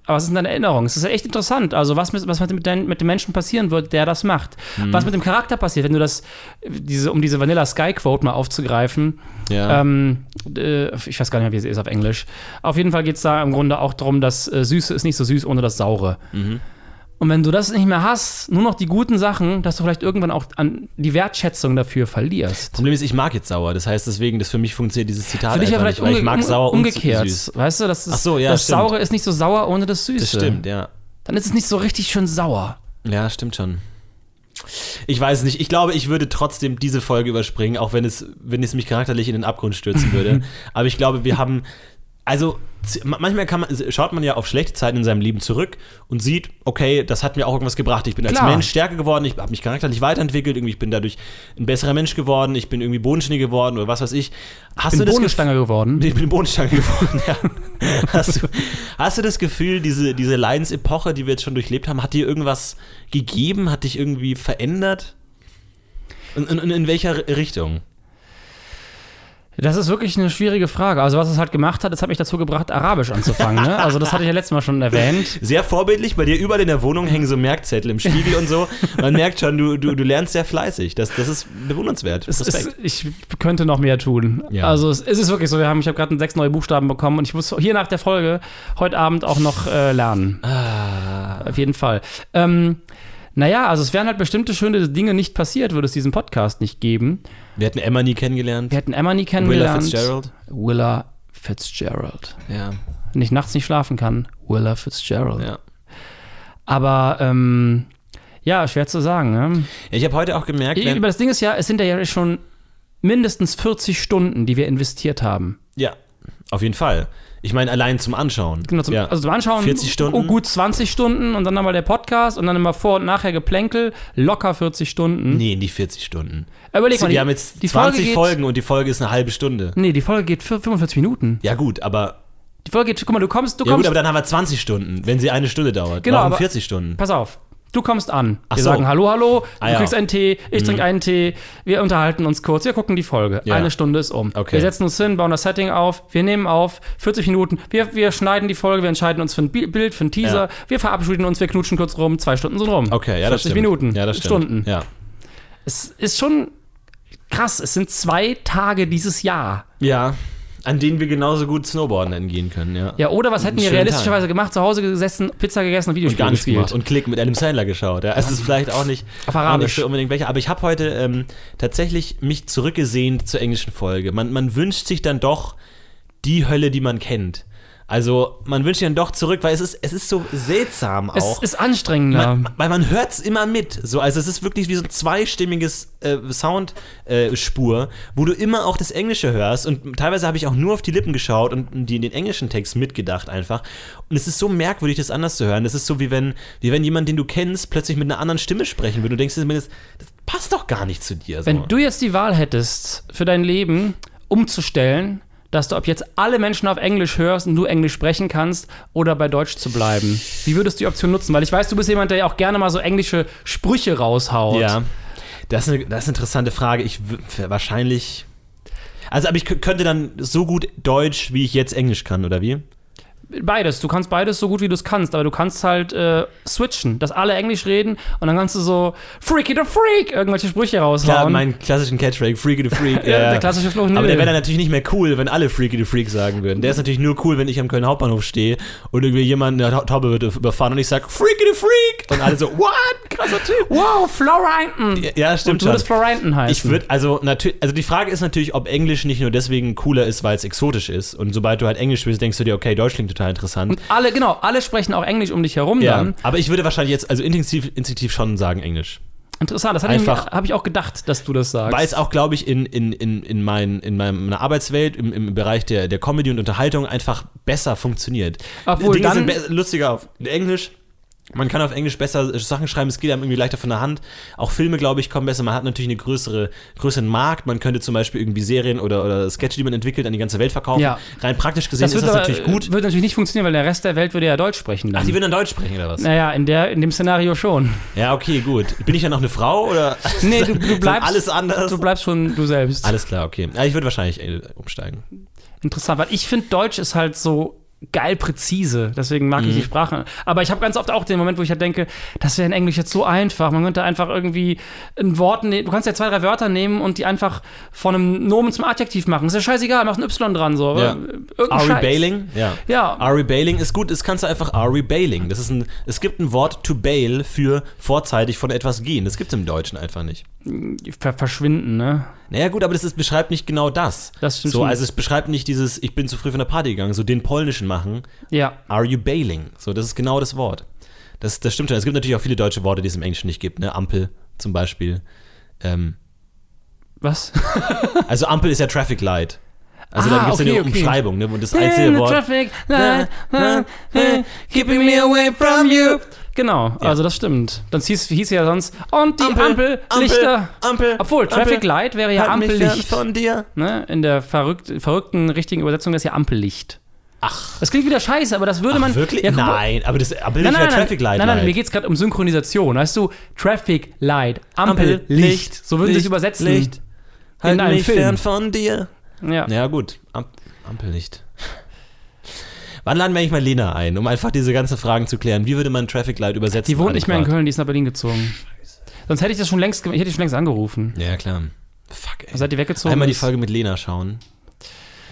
[SPEAKER 2] aber es ist eine Erinnerung. Es ist ja echt interessant. Also, was mit, was mit, dein, mit dem Menschen passieren wird, der das macht.
[SPEAKER 1] Mhm.
[SPEAKER 2] Was mit dem Charakter passiert, wenn du das, diese, um diese Vanilla Sky Quote mal aufzugreifen,
[SPEAKER 1] Ja.
[SPEAKER 2] ähm, äh, ich weiß gar nicht mehr, wie sie ist auf Englisch. Auf jeden Fall geht es da im Grunde auch darum, dass äh, Süße ist nicht so süß ohne das Saure.
[SPEAKER 1] Mhm.
[SPEAKER 2] Und wenn du das nicht mehr hast, nur noch die guten Sachen, dass du vielleicht irgendwann auch an die Wertschätzung dafür verlierst.
[SPEAKER 1] Problem ist, ich mag jetzt sauer. Das heißt, deswegen, das für mich funktioniert dieses Zitat
[SPEAKER 2] Für dich ja vielleicht
[SPEAKER 1] nicht, weil ich mag sauer
[SPEAKER 2] umgekehrt.
[SPEAKER 1] süß.
[SPEAKER 2] Weißt du, das, ist,
[SPEAKER 1] so, ja,
[SPEAKER 2] das
[SPEAKER 1] stimmt.
[SPEAKER 2] Saure ist nicht so sauer ohne das Süße.
[SPEAKER 1] Das stimmt, ja.
[SPEAKER 2] Dann ist es nicht so richtig schön sauer.
[SPEAKER 1] Ja, stimmt schon. Ich weiß es nicht. Ich glaube, ich würde trotzdem diese Folge überspringen, auch wenn es, wenn es mich charakterlich in den Abgrund stürzen würde. Aber ich glaube, wir haben. Also, manchmal man, schaut man ja auf schlechte Zeiten in seinem Leben zurück und sieht, okay, das hat mir auch irgendwas gebracht. Ich bin als
[SPEAKER 2] Klar.
[SPEAKER 1] Mensch stärker geworden, ich habe mich charakterlich weiterentwickelt, irgendwie, ich bin dadurch ein besserer Mensch geworden, ich bin irgendwie bodenständiger geworden oder was weiß ich. Hast
[SPEAKER 2] Bin
[SPEAKER 1] du das Gefühl-
[SPEAKER 2] Bodenstange geworden.
[SPEAKER 1] Ich bin Bodenstange geworden, ja. Hast du, hast du das Gefühl, diese, diese Leidensepoche, die wir jetzt schon durchlebt haben, hat dir irgendwas gegeben, hat dich irgendwie verändert? Und, und, und in welcher Richtung?
[SPEAKER 2] Das ist wirklich eine schwierige Frage. Also, was es halt gemacht hat, das hat mich dazu gebracht, Arabisch anzufangen. Ne? Also, das hatte ich ja letztes Mal schon erwähnt.
[SPEAKER 1] Sehr vorbildlich, bei dir überall in der Wohnung hängen so Merkzettel im Spiegel und so. Man merkt schon, du, du, du lernst sehr fleißig. Das, das ist bewundernswert.
[SPEAKER 2] Ist, ich könnte noch mehr tun.
[SPEAKER 1] Ja.
[SPEAKER 2] Also es, es ist wirklich so, wir haben, ich habe gerade sechs neue Buchstaben bekommen und ich muss hier nach der Folge heute Abend auch noch äh, lernen.
[SPEAKER 1] Ah.
[SPEAKER 2] Auf jeden Fall. Ähm, naja, also es wären halt bestimmte schöne Dinge nicht passiert, würde es diesen Podcast nicht geben.
[SPEAKER 1] Wir hätten Emma nie kennengelernt.
[SPEAKER 2] Wir hätten Emma nie
[SPEAKER 1] Willa
[SPEAKER 2] kennengelernt.
[SPEAKER 1] Fitzgerald.
[SPEAKER 2] Willa Fitzgerald.
[SPEAKER 1] Ja,
[SPEAKER 2] Wenn ich nachts nicht schlafen kann, Willa Fitzgerald.
[SPEAKER 1] ja.
[SPEAKER 2] Aber ähm, ja, schwer zu sagen. Ne?
[SPEAKER 1] ich habe heute auch gemerkt,
[SPEAKER 2] Aber das Ding ist ja, es sind ja schon mindestens 40 Stunden, die wir investiert haben.
[SPEAKER 1] ja, auf jeden Fall. Ich meine, allein zum Anschauen.
[SPEAKER 2] Genau, zum,
[SPEAKER 1] ja.
[SPEAKER 2] Also zum Anschauen
[SPEAKER 1] 40 Stunden.
[SPEAKER 2] oh, gut 20 Stunden und dann nochmal der Podcast und dann immer vor und nachher Geplänkel, locker 40 Stunden.
[SPEAKER 1] nee, nicht 40 Stunden.
[SPEAKER 2] Überleg mal,
[SPEAKER 1] Wir haben jetzt
[SPEAKER 2] die
[SPEAKER 1] 20
[SPEAKER 2] Folge geht,
[SPEAKER 1] Folgen und die Folge ist eine halbe Stunde.
[SPEAKER 2] Nee, die Folge geht für 45 Minuten.
[SPEAKER 1] Ja, gut, aber.
[SPEAKER 2] Die Folge geht, guck mal, du kommst, du
[SPEAKER 1] Ja, gut,
[SPEAKER 2] kommst,
[SPEAKER 1] aber dann haben wir 20 Stunden, wenn sie eine Stunde dauert.
[SPEAKER 2] Genau,
[SPEAKER 1] Warum
[SPEAKER 2] aber-
[SPEAKER 1] 40 Stunden?
[SPEAKER 2] pass auf. Du kommst an.
[SPEAKER 1] Ach
[SPEAKER 2] wir
[SPEAKER 1] so.
[SPEAKER 2] sagen Hallo, hallo,
[SPEAKER 1] Ah,
[SPEAKER 2] du
[SPEAKER 1] ja. Mhm.
[SPEAKER 2] kriegst einen Tee, ich trinke einen Tee, wir unterhalten uns kurz, wir gucken die Folge.
[SPEAKER 1] Ja.
[SPEAKER 2] Eine Stunde ist um.
[SPEAKER 1] Okay.
[SPEAKER 2] Wir setzen uns hin, bauen das Setting auf, wir nehmen auf, 40 Minuten, wir, wir schneiden die Folge, wir entscheiden uns für ein Bi- Bild, für ein Teaser,
[SPEAKER 1] Ja.
[SPEAKER 2] wir verabschieden uns, wir knutschen kurz rum, zwei Stunden sind rum.
[SPEAKER 1] Okay, ja, das
[SPEAKER 2] 40
[SPEAKER 1] stimmt.
[SPEAKER 2] Minuten,
[SPEAKER 1] Ja, das stimmt.
[SPEAKER 2] Stunden.
[SPEAKER 1] Ja.
[SPEAKER 2] Es ist schon krass, es sind zwei Tage dieses Jahr.
[SPEAKER 1] ja, an denen wir genauso gut Snowboarden entgehen können, ja.
[SPEAKER 2] Ja, oder was hätten wir realistischerweise gemacht? Zu Hause gesessen, Pizza gegessen und
[SPEAKER 1] Und
[SPEAKER 2] Videospiele
[SPEAKER 1] gar nichts
[SPEAKER 2] gespielt.
[SPEAKER 1] gemacht. Und Klick mit Adam Sandler geschaut. Ja. Es ist vielleicht auch nicht,
[SPEAKER 2] Auf Arabisch.
[SPEAKER 1] nicht unbedingt welcher. Aber ich habe heute ähm, tatsächlich mich zurückgesehnt zur englischen Folge. Man, man wünscht sich dann doch die Hölle, die man kennt. Also man wünscht sich dann doch zurück, weil es ist, es ist so seltsam auch.
[SPEAKER 2] Es ist anstrengender.
[SPEAKER 1] Man, weil man hört es immer mit. So, also es ist wirklich wie so ein zweistimmiges äh, Soundspur, äh, wo du immer auch das Englische hörst. Und teilweise habe ich auch nur auf die Lippen geschaut und die, den englischen Text mitgedacht einfach. Und es ist so merkwürdig, das anders zu hören. Das ist so wie wenn, wie wenn jemand, den du kennst, plötzlich mit einer anderen Stimme sprechen würde. Du denkst zumindest, das passt doch gar nicht zu dir. So.
[SPEAKER 2] Wenn du jetzt die Wahl hättest, für dein Leben umzustellen, dass du ab jetzt alle Menschen auf Englisch hörst und du Englisch sprechen kannst oder bei Deutsch zu bleiben, wie würdest du die Option nutzen? Weil ich weiß, du bist jemand, der ja auch gerne mal so englische Sprüche raushaut.
[SPEAKER 1] Ja, das ist, eine, das ist eine interessante Frage. Ich wahrscheinlich. Also, aber ich könnte dann so gut Deutsch, wie ich jetzt Englisch kann, oder wie?
[SPEAKER 2] Beides. Du kannst beides so gut, wie du es kannst, aber du kannst halt äh, switchen, dass alle Englisch reden und dann kannst du so Freaky the Freak irgendwelche Sprüche raushauen.
[SPEAKER 1] Klar, meinen klassischen Catchphrase, Freaky the Freak.
[SPEAKER 2] Ja, der klassische Flo
[SPEAKER 1] Aber der wäre dann natürlich nicht mehr cool, wenn alle Freaky the Freak sagen würden. Der ist natürlich nur cool, wenn ich am Köln Hauptbahnhof stehe und irgendwie jemand eine Ta- Taube wird überfahren und ich sage Freaky the Freak und alle so, what? Krasser Typ.
[SPEAKER 2] wow, Florenten.
[SPEAKER 1] Ja, stimmt
[SPEAKER 2] Und du würdest Florenten heißen.
[SPEAKER 1] Ich würde, also natürlich, also die Frage ist natürlich, ob Englisch nicht nur deswegen cooler ist, weil es exotisch ist. Und sobald du halt Englisch willst, denkst du dir, okay, Deutsch klingt total interessant.
[SPEAKER 2] alle, genau, alle sprechen auch Englisch um dich herum
[SPEAKER 1] Ja,
[SPEAKER 2] dann.
[SPEAKER 1] aber ich würde wahrscheinlich jetzt, also instinktiv, instinktiv schon sagen Englisch.
[SPEAKER 2] Interessant, das habe ich auch gedacht, dass du das sagst.
[SPEAKER 1] Weil es auch, glaube ich, in, in, in, in, mein, in meiner Arbeitswelt, im, im Bereich der, der Comedy und Unterhaltung einfach besser funktioniert.
[SPEAKER 2] Obwohl
[SPEAKER 1] Dinge
[SPEAKER 2] dann-
[SPEAKER 1] sind lustiger auf Englisch. Man kann auf Englisch besser Sachen schreiben, es geht einem irgendwie leichter von der Hand. Auch Filme, glaube ich, kommen besser. Man hat natürlich einen größere, größeren Markt. Man könnte zum Beispiel irgendwie Serien oder, oder Sketche, die man entwickelt, an die ganze Welt verkaufen.
[SPEAKER 2] Ja.
[SPEAKER 1] Rein praktisch gesehen
[SPEAKER 2] das
[SPEAKER 1] ist
[SPEAKER 2] wird
[SPEAKER 1] das
[SPEAKER 2] aber,
[SPEAKER 1] natürlich gut.
[SPEAKER 2] Wird natürlich nicht funktionieren, weil der Rest der Welt würde ja Deutsch sprechen dann.
[SPEAKER 1] Ach, die würden dann Deutsch sprechen oder was?
[SPEAKER 2] naja, in, der, in dem Szenario schon.
[SPEAKER 1] Ja, okay, gut. Bin ich dann noch eine Frau oder
[SPEAKER 2] Nee, du, du bleibst.
[SPEAKER 1] alles anders?
[SPEAKER 2] Du bleibst schon du selbst.
[SPEAKER 1] Alles klar, okay. Ja, ich würde wahrscheinlich äh, umsteigen.
[SPEAKER 2] Interessant, weil ich finde, Deutsch ist halt so geil präzise. Deswegen mag
[SPEAKER 1] Mhm.
[SPEAKER 2] ich die Sprache. Aber ich habe ganz oft auch den Moment, wo ich halt denke, das wäre in Englisch jetzt so einfach. Man könnte einfach irgendwie ein Wort nehmen. Du kannst ja zwei, drei Wörter nehmen und die einfach von einem Nomen zum Adjektiv machen. Ist ja scheißegal, mach ein Y dran. So.
[SPEAKER 1] Ja. Ari
[SPEAKER 2] Scheiß.
[SPEAKER 1] Bailing? Ja.
[SPEAKER 2] Ja.
[SPEAKER 1] Ari Bailing ist gut, das kannst du einfach Ari Bailing. Das ist ein, es gibt ein Wort to bail für vorzeitig von etwas gehen. Das gibt es im Deutschen einfach nicht.
[SPEAKER 2] Ver verschwinden, ne?
[SPEAKER 1] Naja, gut, aber das ist, beschreibt nicht genau das.
[SPEAKER 2] Das stimmt
[SPEAKER 1] So,
[SPEAKER 2] schon.
[SPEAKER 1] also es beschreibt nicht dieses, ich bin zu früh von der Party gegangen, so den polnischen machen.
[SPEAKER 2] Ja.
[SPEAKER 1] Are you bailing? So, das ist genau das Wort. Das, das stimmt schon. Es gibt natürlich auch viele deutsche Worte, die es im Englischen nicht gibt, ne? Ampel zum Beispiel. Ähm,
[SPEAKER 2] Was?
[SPEAKER 1] also Ampel ist ja Traffic Light. Also
[SPEAKER 2] Ah,
[SPEAKER 1] da gibt es ja
[SPEAKER 2] okay,
[SPEAKER 1] eine
[SPEAKER 2] okay.
[SPEAKER 1] Umschreibung, ne? Und das einzige Wort.
[SPEAKER 2] Traffic light, keeping me away from you. Genau, also das stimmt. Dann hieß, hieß ja sonst, und die Ampel, Lichter.
[SPEAKER 1] Ampel,
[SPEAKER 2] Obwohl, Traffic
[SPEAKER 1] Ampel,
[SPEAKER 2] Light wäre ja
[SPEAKER 1] halt
[SPEAKER 2] Ampellicht.
[SPEAKER 1] von dir.
[SPEAKER 2] Ne? In der verrückt, verrückten, richtigen Übersetzung ist ja Ampellicht.
[SPEAKER 1] Ach,
[SPEAKER 2] Das klingt wieder scheiße, aber das würde man.
[SPEAKER 1] wirklich?
[SPEAKER 2] Ja,
[SPEAKER 1] nein, aber das Ampel
[SPEAKER 2] Nein,
[SPEAKER 1] ist
[SPEAKER 2] nein,
[SPEAKER 1] ja
[SPEAKER 2] nein,
[SPEAKER 1] Traffic Light.
[SPEAKER 2] nein, nein,
[SPEAKER 1] Light.
[SPEAKER 2] mir geht es gerade um Synchronisation. Weißt du, Traffic Light,
[SPEAKER 1] Ampel,
[SPEAKER 2] Ampel, Licht. So würden sie es übersetzen.
[SPEAKER 1] Licht. Halt mich
[SPEAKER 2] Film.
[SPEAKER 1] fern von dir.
[SPEAKER 2] Ja.
[SPEAKER 1] Ja, gut. Am Ampellicht. Wann laden wir eigentlich mal Lena ein, um einfach diese ganzen Fragen zu klären? Wie würde man Traffic Light übersetzen?
[SPEAKER 2] Die wohnt nicht mehr in? Köln, die ist nach Berlin gezogen. Sonst hätte ich das schon längst, ich hätte schon längst angerufen.
[SPEAKER 1] Ja, klar. Fuck, ey.
[SPEAKER 2] Seit die weggezogen
[SPEAKER 1] Einmal die. Folge mit Lena schauen.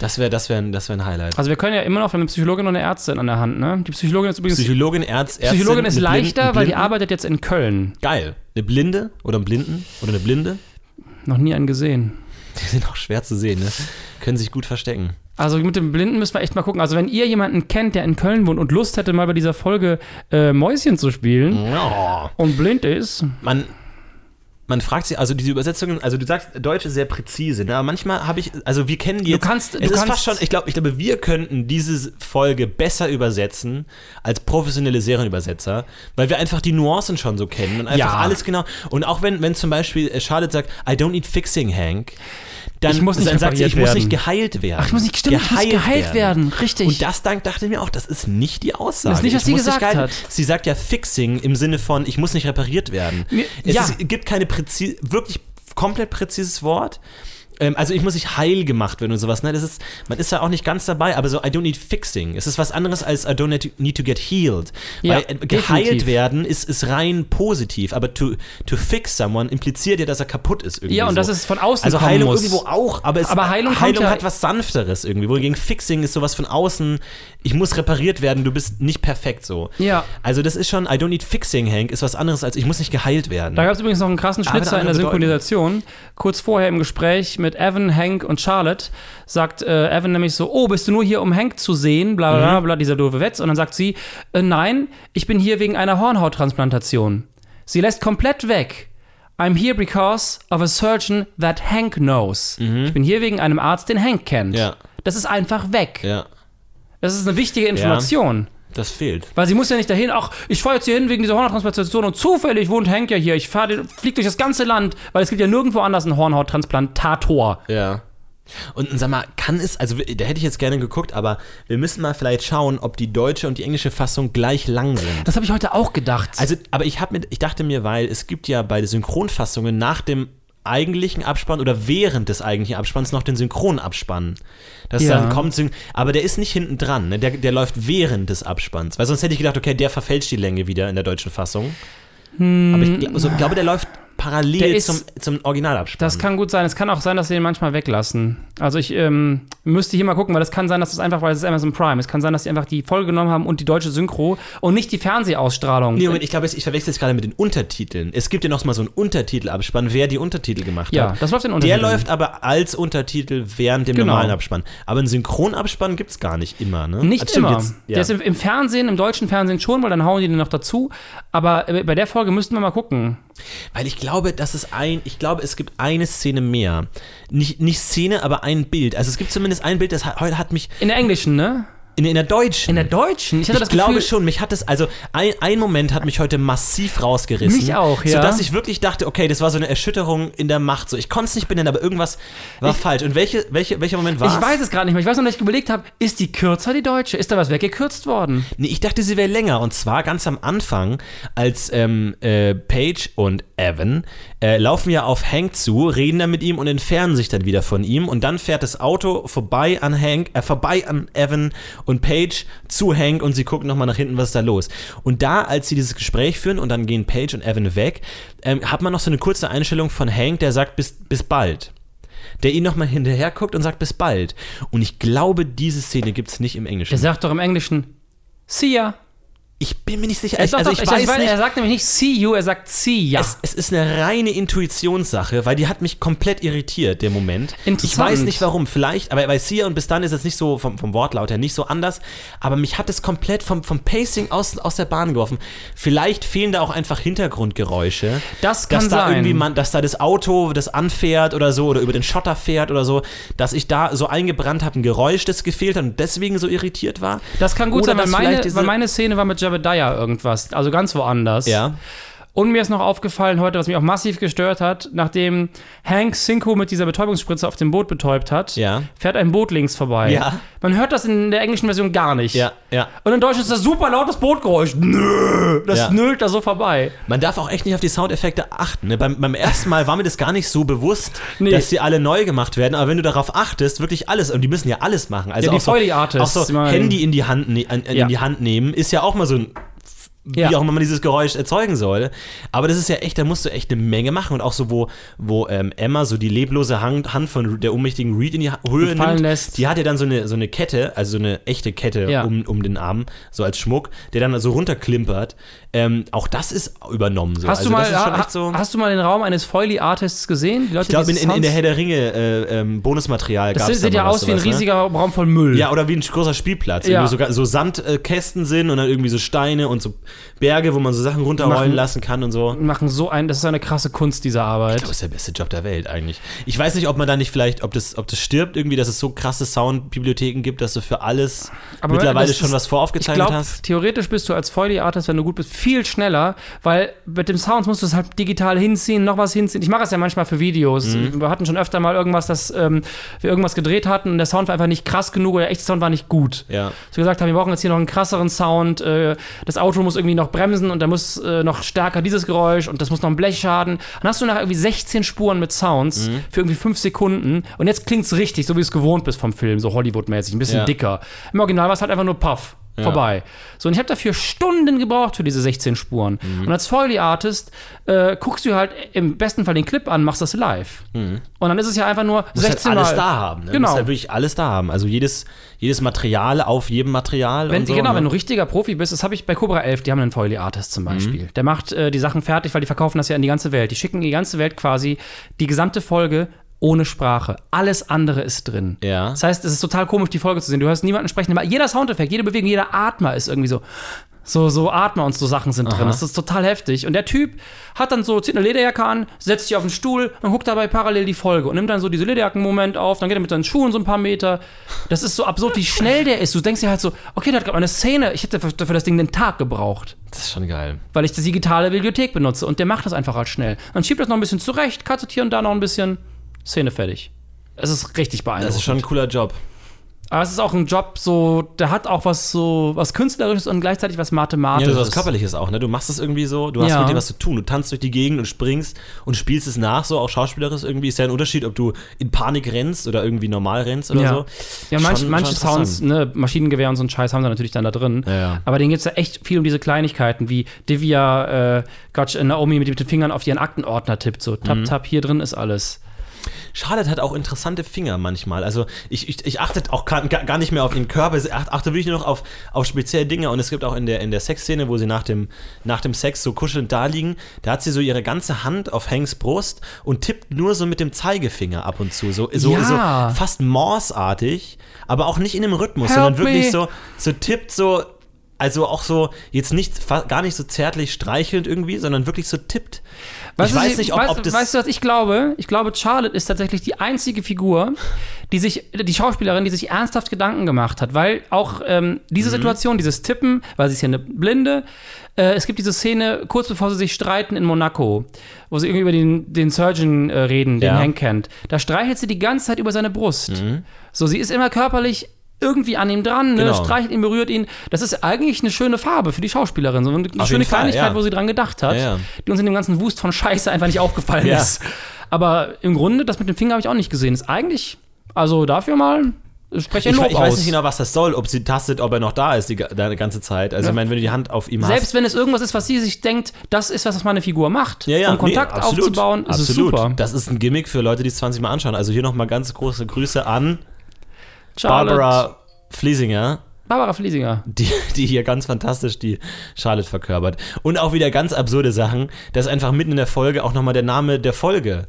[SPEAKER 1] Das wäre das wär, ein- das wär ein Highlight.
[SPEAKER 2] Also wir können ja immer noch, eine Psychologin und eine Ärztin an der Hand, ne? Die Psychologin ist übrigens.
[SPEAKER 1] Psychologin, Ärz, Ärztin.
[SPEAKER 2] Psychologin ist leichter,
[SPEAKER 1] einen
[SPEAKER 2] weil die
[SPEAKER 1] Blinden?
[SPEAKER 2] arbeitet jetzt in Köln.
[SPEAKER 1] Geil. Eine Blinde oder einen Blinden oder eine Blinde.
[SPEAKER 2] Noch nie einen gesehen.
[SPEAKER 1] Die sind auch schwer zu sehen, ne? Können sich gut verstecken.
[SPEAKER 2] Also mit dem Blinden müssen wir echt mal gucken. Also wenn ihr jemanden kennt, der in Köln wohnt und Lust hätte, mal bei dieser Folge äh, Mäuschen zu spielen
[SPEAKER 1] Ja.
[SPEAKER 2] und blind ist,
[SPEAKER 1] Man, man fragt sich, also diese Übersetzungen, also du sagst Deutsche sehr präzise, ne? aber manchmal habe ich, also wir kennen die
[SPEAKER 2] Du
[SPEAKER 1] jetzt,
[SPEAKER 2] kannst-
[SPEAKER 1] es
[SPEAKER 2] du
[SPEAKER 1] ist
[SPEAKER 2] kannst-
[SPEAKER 1] fast schon, ich glaube, ich glaube, wir könnten diese Folge besser übersetzen als professionelle Serienübersetzer, weil wir einfach die Nuancen schon so kennen und einfach
[SPEAKER 2] Ja.
[SPEAKER 1] alles genau, und auch wenn, wenn zum Beispiel äh, Charlotte sagt, I don't need fixing, Hank, dann,
[SPEAKER 2] Ich muss nicht
[SPEAKER 1] dann sagt sie, ich
[SPEAKER 2] repariert
[SPEAKER 1] muss nicht
[SPEAKER 2] werden.
[SPEAKER 1] geheilt werden.
[SPEAKER 2] Ach, ich muss nicht, stimmt, ich muss geheilt werden. Richtig.
[SPEAKER 1] Und das dann dachte ich mir auch, das ist nicht die Aussage.
[SPEAKER 2] Das ist nicht, was
[SPEAKER 1] Ich
[SPEAKER 2] sie gesagt
[SPEAKER 1] geheilt-
[SPEAKER 2] hat.
[SPEAKER 1] Sie sagt ja Fixing im Sinne von, ich muss nicht repariert werden.
[SPEAKER 2] Mir-
[SPEAKER 1] es
[SPEAKER 2] ja.
[SPEAKER 1] ist, gibt keine präzise, wirklich komplett präzises Wort. Ähm, also ich muss nicht heil gemacht werden und sowas. Ne? Das ist, man ist da auch nicht ganz dabei, aber so I don't need fixing. Es ist was anderes als I don't need to, get healed.
[SPEAKER 2] Ja,
[SPEAKER 1] Weil äh, geheilt
[SPEAKER 2] definitiv.
[SPEAKER 1] werden ist, ist rein positiv, aber to, to fix someone impliziert ja, dass er kaputt ist irgendwie.
[SPEAKER 2] Ja, und
[SPEAKER 1] so.
[SPEAKER 2] dass es von außen
[SPEAKER 1] Also Heilung
[SPEAKER 2] muss.
[SPEAKER 1] irgendwo auch, aber, es,
[SPEAKER 2] Aber Heilung
[SPEAKER 1] Heilung
[SPEAKER 2] ja-
[SPEAKER 1] hat was Sanfteres irgendwie. Wohingegen Fixing ist sowas von außen, ich muss repariert werden, du bist nicht perfekt so.
[SPEAKER 2] Ja.
[SPEAKER 1] Also das ist schon, I don't need fixing, Hank, ist was anderes als ich muss nicht geheilt werden.
[SPEAKER 2] Da gab es übrigens noch einen krassen Schnitzer in der Synchronisation. Kurz vorher im Gespräch mit Evan, Hank und Charlotte sagt äh, Evan nämlich so: Oh, bist du nur hier, um Hank zu sehen? Bla bla
[SPEAKER 1] Mhm.
[SPEAKER 2] bla, dieser doofe Wetz. Und dann sagt sie: äh, Nein, ich bin hier wegen einer Hornhauttransplantation. Sie lässt komplett weg. I'm here because of a surgeon that Hank knows. Ich bin hier wegen einem Arzt, den Hank kennt.
[SPEAKER 1] Mhm. Ja.
[SPEAKER 2] Das ist einfach weg.
[SPEAKER 1] ja,
[SPEAKER 2] Das ist eine wichtige Information.
[SPEAKER 1] Das fehlt.
[SPEAKER 2] Weil sie muss ja nicht dahin, ach, ich fahre jetzt hier hin wegen dieser Hornhauttransplantation und zufällig wohnt Hank ja hier. Ich fahre, fliege durch das ganze Land, weil es gibt ja nirgendwo anders einen Hornhauttransplantator.
[SPEAKER 1] Ja. Und sag mal, kann es, also da hätte ich jetzt gerne geguckt, aber wir müssen mal vielleicht schauen, ob die deutsche und die englische Fassung gleich lang sind.
[SPEAKER 2] Das habe ich heute auch gedacht.
[SPEAKER 1] Also, aber ich habe mir, ich dachte mir, weil es gibt ja bei den Synchronfassungen nach dem eigentlichen Abspann oder während des eigentlichen Abspanns noch den Synchronabspann. Das
[SPEAKER 2] Ja.
[SPEAKER 1] dann kommt, aber der ist nicht hinten dran, ne? der, der läuft während des Abspanns. Weil sonst hätte ich gedacht, okay, der verfälscht die Länge wieder in der deutschen Fassung. aber ich gl so, glaube, der läuft parallel
[SPEAKER 2] Der ist-
[SPEAKER 1] zum, zum Originalabspann.
[SPEAKER 2] das kann gut sein. Es kann auch sein, dass sie den manchmal weglassen. Also ich ähm, müsste hier mal gucken, weil es kann sein, dass es einfach, weil es ist Amazon Prime, es kann sein, dass sie einfach die Folge genommen haben und die deutsche Synchro und nicht die Fernsehausstrahlung.
[SPEAKER 1] Nee, Moment, ich glaube, ich verwechsel es gerade mit den Untertiteln. Es gibt ja noch mal so einen Untertitelabspann, wer die Untertitel gemacht
[SPEAKER 2] Ja,
[SPEAKER 1] hat.
[SPEAKER 2] das läuft in
[SPEAKER 1] Der
[SPEAKER 2] Untertiteln.
[SPEAKER 1] läuft aber als Untertitel während dem
[SPEAKER 2] Genau.
[SPEAKER 1] normalen Abspann. Aber einen Synchronabspann gibt es gar nicht immer, ne?
[SPEAKER 2] Nicht
[SPEAKER 1] stimmt,
[SPEAKER 2] immer.
[SPEAKER 1] jetzt- ja.
[SPEAKER 2] Der ist im, im Fernsehen, im deutschen Fernsehen schon, weil dann hauen die den noch dazu. Aber äh, bei der Folge müssten wir mal gucken.
[SPEAKER 1] Weil ich glaube, dass es ein, ich glaube, es gibt eine Szene mehr. Nicht, nicht Szene, aber ein Bild. Also es gibt zumindest ein Bild, das hat, heute hat mich
[SPEAKER 2] In der englischen, ne?
[SPEAKER 1] In, in der deutschen.
[SPEAKER 2] In der deutschen? Ich
[SPEAKER 1] ich glaube
[SPEAKER 2] Gefühl,
[SPEAKER 1] schon, mich hat es, also ein, ein Moment hat mich heute massiv rausgerissen.
[SPEAKER 2] Mich auch, ja.
[SPEAKER 1] Sodass ich wirklich dachte, okay, das war so eine Erschütterung in der Macht. So, ich konnte es nicht benennen, aber irgendwas war falsch. Und welche, welche, welcher Moment war
[SPEAKER 2] Ich weiß es gerade nicht mehr. Ich weiß nur, dass ich überlegt habe, ist die kürzer, die deutsche? Ist da was weggekürzt worden?
[SPEAKER 1] Nee, ich dachte, sie wäre länger. Und zwar ganz am Anfang, als ähm, äh, Paige und Evan äh, laufen ja auf Hank zu, reden dann mit ihm und entfernen sich dann wieder von ihm. Und dann fährt das Auto vorbei an Hank, äh, vorbei an Evan und Paige zu Hank und sie gucken nochmal nach hinten, was ist da los. Und da, als sie dieses Gespräch führen und dann gehen Paige und Evan weg, ähm, hat man noch so eine kurze Einstellung von Hank, der sagt, bis, bis bald. Der ihn nochmal hinterher guckt und sagt, bis bald. Und ich glaube, diese Szene gibt es nicht im Englischen.
[SPEAKER 2] Er sagt doch im Englischen, see ya.
[SPEAKER 1] Ich bin mir nicht sicher.
[SPEAKER 2] Er,
[SPEAKER 1] Ich,
[SPEAKER 2] sagt
[SPEAKER 1] also
[SPEAKER 2] doch,
[SPEAKER 1] ich weiß nicht.
[SPEAKER 2] er sagt nämlich nicht see you, er sagt see ya.
[SPEAKER 1] Es, es ist eine reine Intuitionssache, weil die hat mich komplett irritiert, der Moment. Ich weiß nicht warum. Vielleicht, aber bei Sia und bis dann ist es nicht so, vom, vom Wortlaut her nicht so anders, aber mich hat es komplett vom, vom Pacing aus, aus der Bahn geworfen. Vielleicht fehlen da auch einfach Hintergrundgeräusche.
[SPEAKER 2] Das kann
[SPEAKER 1] dass da
[SPEAKER 2] sein.
[SPEAKER 1] irgendwie man, dass da das Auto, das anfährt oder so, oder über den Schotter fährt oder so, dass ich da so eingebrannt habe, ein Geräusch, das gefehlt hat und deswegen so irritiert war.
[SPEAKER 2] das kann gut
[SPEAKER 1] Oder
[SPEAKER 2] sein, weil meine, weil meine Szene war mit Jebediah irgendwas. Also ganz woanders.
[SPEAKER 1] Ja.
[SPEAKER 2] Und mir ist noch aufgefallen heute, was mich auch massiv gestört hat, nachdem Hank Cinco mit dieser Betäubungsspritze auf dem Boot betäubt hat,
[SPEAKER 1] Ja.
[SPEAKER 2] fährt ein Boot links vorbei.
[SPEAKER 1] Ja.
[SPEAKER 2] Man hört das in der englischen Version gar nicht.
[SPEAKER 1] Ja, ja.
[SPEAKER 2] Und in Deutsch ist das super lautes Bootgeräusch. Nö, das
[SPEAKER 1] Ja.
[SPEAKER 2] nölt da so vorbei.
[SPEAKER 1] Man darf auch echt nicht auf die Soundeffekte achten. Ne? Beim, beim ersten Mal war mir das gar nicht so bewusst,
[SPEAKER 2] Nee.
[SPEAKER 1] dass sie alle neu gemacht werden. Aber wenn du darauf achtest, wirklich alles, und die müssen ja alles machen. Also
[SPEAKER 2] Ja, die
[SPEAKER 1] auch so, Auch so Handy in die, Hand, ne, an, in
[SPEAKER 2] Ja.
[SPEAKER 1] die Hand nehmen, ist ja auch mal so ein wie
[SPEAKER 2] Ja.
[SPEAKER 1] auch immer man dieses Geräusch erzeugen soll. Aber das ist ja echt, da musst du echt eine Menge machen. Und auch so, wo, wo ähm, Emma so die leblose Hand, von der ohnmächtigen Reed in die Höhe nimmt,
[SPEAKER 2] lässt.
[SPEAKER 1] die hat ja dann so eine, so eine Kette, also so eine echte Kette
[SPEAKER 2] Ja.
[SPEAKER 1] um, um den Arm, so als Schmuck, der dann so runterklimpert. Ähm, auch das ist übernommen so.
[SPEAKER 2] Hast,
[SPEAKER 1] also
[SPEAKER 2] du mal,
[SPEAKER 1] das
[SPEAKER 2] ha,
[SPEAKER 1] so.
[SPEAKER 2] hast du mal den Raum eines Foley-Artists gesehen? Leute,
[SPEAKER 1] Ich glaube, in, in, in der Herr der Ringe äh, ähm, Bonusmaterial
[SPEAKER 2] Das
[SPEAKER 1] gab es
[SPEAKER 2] sieht, sieht ja aus wie ein riesiger Raum voll Müll.
[SPEAKER 1] Ja, oder wie ein großer Spielplatz.
[SPEAKER 2] Ja.
[SPEAKER 1] Sogar so Sandkästen sind und dann irgendwie so Steine und so Berge, wo man so Sachen runterrollen
[SPEAKER 2] Machen-
[SPEAKER 1] lassen kann und so.
[SPEAKER 2] Machen so ein, das ist eine krasse Kunst, diese Arbeit.
[SPEAKER 1] Ich glaube, das ist der beste Job der Welt eigentlich. Ich weiß nicht, ob man da nicht vielleicht, ob das, ob das stirbt irgendwie, dass es so krasse Soundbibliotheken gibt, dass du für alles
[SPEAKER 2] Aber
[SPEAKER 1] mittlerweile schon
[SPEAKER 2] ist-
[SPEAKER 1] was
[SPEAKER 2] Ich
[SPEAKER 1] voraufgezeichnet
[SPEAKER 2] glaube,
[SPEAKER 1] hast.
[SPEAKER 2] theoretisch bist du als Foley-Artist, wenn du gut bist, viel schneller, weil mit dem Sound musst du es halt digital hinziehen, noch was hinziehen. Ich mache es ja manchmal für Videos.
[SPEAKER 1] Mhm.
[SPEAKER 2] Wir hatten schon öfter mal irgendwas, dass ähm, wir irgendwas gedreht hatten und der Sound war einfach nicht krass genug oder der echte Sound war nicht gut.
[SPEAKER 1] Ja.
[SPEAKER 2] So gesagt haben, wir brauchen jetzt hier noch einen krasseren Sound, äh, das Auto muss irgendwie noch bremsen und da muss äh, noch stärker dieses Geräusch und das muss noch ein Blechschaden. Dann hast du nachher irgendwie 16 Spuren mit Sounds
[SPEAKER 1] Mhm.
[SPEAKER 2] für irgendwie 5 Sekunden und jetzt klingt es richtig, so wie du es gewohnt bist vom Film, so Hollywood-mäßig, ein bisschen
[SPEAKER 1] Ja.
[SPEAKER 2] dicker. Im Original war es halt einfach nur Puff.
[SPEAKER 1] Ja.
[SPEAKER 2] Vorbei. So, und ich habe dafür Stunden gebraucht für diese 16 Spuren.
[SPEAKER 1] Mhm.
[SPEAKER 2] Und als Foley-Artist äh, guckst du halt im besten Fall den Clip an, machst das live. Und dann ist es ja einfach nur
[SPEAKER 1] Du musst
[SPEAKER 2] 16
[SPEAKER 1] halt alles
[SPEAKER 2] Mal.
[SPEAKER 1] da haben. Ne? Du
[SPEAKER 2] Genau.
[SPEAKER 1] musst halt wirklich alles da haben. Also jedes, jedes Material auf jedem Material
[SPEAKER 2] Wenn,
[SPEAKER 1] so.
[SPEAKER 2] genau,
[SPEAKER 1] ne?
[SPEAKER 2] wenn du richtiger Profi bist, das habe ich bei Cobra 11, die haben einen Foley-Artist zum Beispiel. Der macht äh, die Sachen fertig, weil die verkaufen das ja in die ganze Welt. Die schicken in die ganze Welt quasi die gesamte Folge ohne Sprache. Alles andere ist drin.
[SPEAKER 1] Ja.
[SPEAKER 2] Das heißt, es ist total komisch, die Folge zu sehen. Du hörst niemanden sprechen, aber jeder Soundeffekt, jede Bewegung, jeder Atmer ist irgendwie so. So, so Atmer und so Sachen sind drin. Das ist total heftig. Und der Typ hat dann so, zieht eine Lederjacke an, setzt sich auf den Stuhl und guckt dabei parallel die Folge und nimmt dann so diese Lederjacken-Moment auf, dann geht er mit seinen Schuhen so ein paar Meter. Das ist so absurd, wie schnell der ist. Du denkst dir halt so, okay, der hat gerade mal eine Szene, ich hätte für, für das Ding den Tag gebraucht
[SPEAKER 1] Das ist schon geil.
[SPEAKER 2] weil ich die digitale Bibliothek benutze und der macht das einfach halt schnell. Dann schiebt das noch ein bisschen zurecht, cuttet hier und da noch ein bisschen, Szene fertig. Es ist richtig beeindruckend.
[SPEAKER 1] Das ist schon ein cooler Job.
[SPEAKER 2] Aber es ist auch ein Job, so, der hat auch was so, was Künstlerisches und gleichzeitig was
[SPEAKER 1] Ja,
[SPEAKER 2] Mathematisches.
[SPEAKER 1] hast was Körperliches auch, ne? Du machst es irgendwie so, du hast
[SPEAKER 2] Ja.
[SPEAKER 1] mit dem was zu tun. Du tanzt durch die Gegend und springst und spielst es nach, so auch schauspielerisch irgendwie. Ist ja ein Unterschied, ob du in Panik rennst oder irgendwie normal rennst oder
[SPEAKER 2] ja.
[SPEAKER 1] so.
[SPEAKER 2] Ja, manch,
[SPEAKER 1] Schon-
[SPEAKER 2] manche
[SPEAKER 1] schon
[SPEAKER 2] Sounds, ne, Maschinengewehr und so ein Scheiß haben sie natürlich dann da drin.
[SPEAKER 1] Ja, ja.
[SPEAKER 2] Aber denen geht es ja echt viel um diese Kleinigkeiten, wie Divya, äh, Gotch, äh, Naomi mit den Fingern auf ihren Aktenordner tippt, so
[SPEAKER 1] Mhm.
[SPEAKER 2] tap, tap, hier drin ist alles.
[SPEAKER 1] Charlotte hat auch interessante Finger manchmal. Also ich, ich, ich achte auch gar, gar nicht mehr auf ihren Körper, ich achte, wirklich nur noch auf, auf spezielle Dinge. Und es gibt auch in der, in der Sexszene, wo sie nach dem, nach dem Sex so kuschelnd da liegen, da hat sie so ihre ganze Hand auf Hanks Brust und tippt nur so mit dem Zeigefinger ab und zu. So, so,
[SPEAKER 2] Ja.
[SPEAKER 1] so fast Morse-artig, aber auch nicht in einem Rhythmus,
[SPEAKER 2] Help
[SPEAKER 1] sondern wirklich
[SPEAKER 2] me.
[SPEAKER 1] so, so tippt so. Also auch so, jetzt nicht, gar nicht so zärtlich streichelnd irgendwie, sondern wirklich so tippt.
[SPEAKER 2] Weißt
[SPEAKER 1] ich
[SPEAKER 2] du,
[SPEAKER 1] weiß
[SPEAKER 2] sie-
[SPEAKER 1] nicht, ob,
[SPEAKER 2] weißt,
[SPEAKER 1] ob das.
[SPEAKER 2] Weißt du, was ich glaube? Ich glaube, Charlotte ist tatsächlich die einzige Figur, die sich, die Schauspielerin, die sich ernsthaft Gedanken gemacht hat, weil auch ähm, diese
[SPEAKER 1] Mhm.
[SPEAKER 2] Situation, dieses Tippen, weil sie ist ja eine Blinde, äh, es gibt diese Szene kurz bevor sie sich streiten in Monaco, wo sie irgendwie über den, den Surgeon äh, reden, den
[SPEAKER 1] Ja.
[SPEAKER 2] Hank kennt. Da streichelt sie die ganze Zeit über seine Brust. So, sie ist immer körperlich irgendwie an ihm dran, ne?
[SPEAKER 1] Genau.
[SPEAKER 2] streichelt ihn, berührt ihn. Das ist eigentlich eine schöne Farbe für die Schauspielerin. So eine
[SPEAKER 1] Auf
[SPEAKER 2] schöne
[SPEAKER 1] Fall,
[SPEAKER 2] Kleinigkeit,
[SPEAKER 1] ja.
[SPEAKER 2] wo sie dran gedacht hat,
[SPEAKER 1] Ja, ja.
[SPEAKER 2] die uns in dem ganzen Wust von Scheiße einfach nicht aufgefallen ist. Aber im Grunde, das mit dem Finger habe ich auch nicht gesehen. Ist eigentlich, also dafür mal, spreche
[SPEAKER 1] Ich,
[SPEAKER 2] Lob
[SPEAKER 1] ich weiß
[SPEAKER 2] aus.
[SPEAKER 1] nicht genau, was das soll, ob sie tastet, ob er noch da ist die, die ganze Zeit. Also, ich meine, wenn du die Hand auf ihm
[SPEAKER 2] Selbst
[SPEAKER 1] hast.
[SPEAKER 2] wenn es irgendwas ist, was sie sich denkt, das ist was, was meine Figur macht, um Kontakt
[SPEAKER 1] nee, absolut,
[SPEAKER 2] aufzubauen, ist es
[SPEAKER 1] absolut.
[SPEAKER 2] super.
[SPEAKER 1] Das ist ein Gimmick für Leute, die es 20 Mal anschauen. Also hier nochmal ganz große Grüße an
[SPEAKER 2] Charlotte-
[SPEAKER 1] Barbara Fliesinger,
[SPEAKER 2] Barbara Fliesinger.
[SPEAKER 1] die, die hier ganz fantastisch die Charlotte verkörpert. Und auch wieder ganz absurde Sachen, dass einfach mitten in der Folge auch nochmal der Name der Folge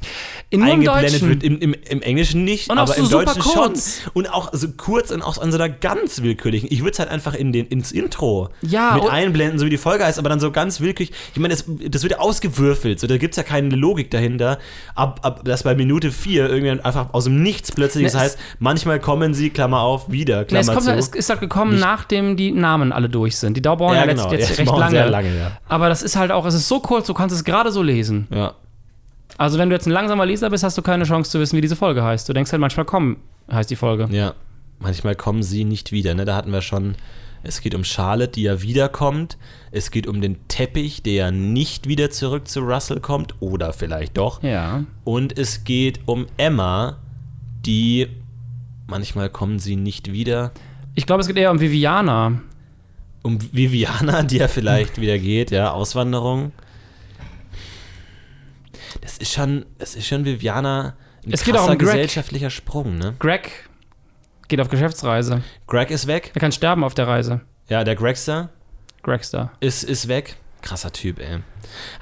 [SPEAKER 2] In
[SPEAKER 1] eingeblendet wird. Im, im, Im Englischen nicht,
[SPEAKER 2] Und
[SPEAKER 1] aber
[SPEAKER 2] so
[SPEAKER 1] im Deutschen
[SPEAKER 2] kurz.
[SPEAKER 1] schon. Und auch so kurz und auch an so einer ganz willkürlichen. Ich würde es halt einfach in den, ins Intro
[SPEAKER 2] Ja,
[SPEAKER 1] mit
[SPEAKER 2] und-
[SPEAKER 1] einblenden, so wie die Folge heißt, aber dann so ganz willkürlich. Ich meine, das, das wird ja ausgewürfelt. So, da gibt es ja keine Logik dahinter. Ab, ab dass bei Minute 4 irgendwann einfach aus dem Nichts plötzlich,
[SPEAKER 2] Ne,
[SPEAKER 1] das heißt, manchmal kommen sie, Klammer auf, wieder, Klammer
[SPEAKER 2] es, kommt,
[SPEAKER 1] zu.
[SPEAKER 2] es ist halt gekommen, nachdem die Namen alle durch sind. Die dauern ja,
[SPEAKER 1] Ja, genau.
[SPEAKER 2] jetzt
[SPEAKER 1] die
[SPEAKER 2] recht lange.
[SPEAKER 1] lange, ja.
[SPEAKER 2] Aber das ist halt auch, es ist so kurz, du kannst es gerade so lesen.
[SPEAKER 1] ja.
[SPEAKER 2] Also wenn du jetzt ein langsamer Leser bist, hast du keine Chance zu wissen, wie diese Folge heißt. Du denkst halt manchmal, komm, heißt die Folge.
[SPEAKER 1] Ja, manchmal kommen sie nicht wieder. Ne? Da hatten wir schon, es geht um Charlotte, die ja wiederkommt. Es geht um den Teppich, der ja nicht wieder zurück zu Russell kommt. Oder vielleicht doch.
[SPEAKER 2] Ja.
[SPEAKER 1] Und es geht um Emma, die, manchmal kommen sie nicht wieder.
[SPEAKER 2] Ich glaube, es geht eher um Viviana.
[SPEAKER 1] Um Viviana, die ja vielleicht wieder geht, ja, Auswanderung. Das ist schon, das ist schon Viviana ein
[SPEAKER 2] Es geht auch um Greg.
[SPEAKER 1] gesellschaftlicher Sprung, ne?
[SPEAKER 2] Greg geht auf Geschäftsreise.
[SPEAKER 1] Greg ist weg.
[SPEAKER 2] Er kann sterben auf der Reise.
[SPEAKER 1] Ja, der Gregster.
[SPEAKER 2] Gregster.
[SPEAKER 1] ist, ist weg. Krasser Typ, ey.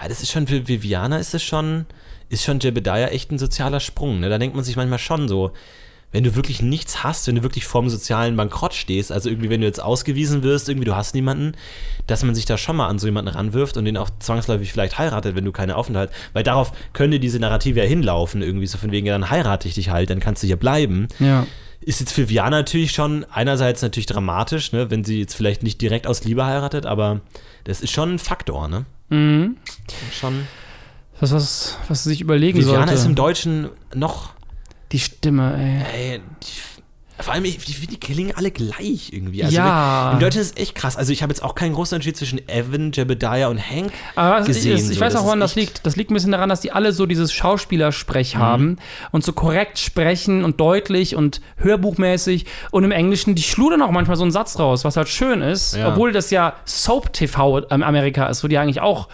[SPEAKER 1] Ja, das ist schon, für Viviana ist es schon, ist schon Jebediah echt ein sozialer Sprung, ne? Da denkt man sich manchmal schon so, wenn du wirklich nichts hast, wenn du wirklich vorm sozialen Bankrott stehst, also irgendwie, wenn du jetzt ausgewiesen wirst, irgendwie du hast niemanden, dass man sich da schon mal an so jemanden ranwirft und den auch zwangsläufig vielleicht heiratet, wenn du keine Aufenthalt, weil darauf könnte diese Narrative ja hinlaufen, irgendwie so von wegen, ja, dann heirate ich dich halt, dann kannst du hier bleiben.
[SPEAKER 2] Ja.
[SPEAKER 1] Ist jetzt für Viana natürlich schon einerseits natürlich dramatisch, ne, wenn sie jetzt vielleicht nicht direkt aus Liebe heiratet, aber das ist schon ein Faktor, ne?
[SPEAKER 2] Mhm.
[SPEAKER 1] Schon.
[SPEAKER 2] Das, was, was sie sich überlegen
[SPEAKER 1] Viviana
[SPEAKER 2] sollte.
[SPEAKER 1] ist im Deutschen noch
[SPEAKER 2] die Stimme, ey.
[SPEAKER 1] Ey, die, vor allem, ich, die, die klingen alle gleich irgendwie. Also
[SPEAKER 2] Ja.
[SPEAKER 1] Im Deutschen ist es echt krass. Also ich habe jetzt auch keinen großen Unterschied zwischen Evan, Jebediah und Hank
[SPEAKER 2] Aber
[SPEAKER 1] gesehen.
[SPEAKER 2] ich, ich
[SPEAKER 1] so.
[SPEAKER 2] weiß auch, woran
[SPEAKER 1] ist
[SPEAKER 2] das liegt. Das liegt ein bisschen daran, dass die alle so dieses Schauspielersprech
[SPEAKER 1] Mhm.
[SPEAKER 2] haben und so korrekt sprechen und deutlich und hörbuchmäßig. Und im Englischen, die schludern auch manchmal so einen Satz raus, was halt schön ist,
[SPEAKER 1] Ja.
[SPEAKER 2] obwohl das ja Soap-TV in Amerika ist, wo die eigentlich auch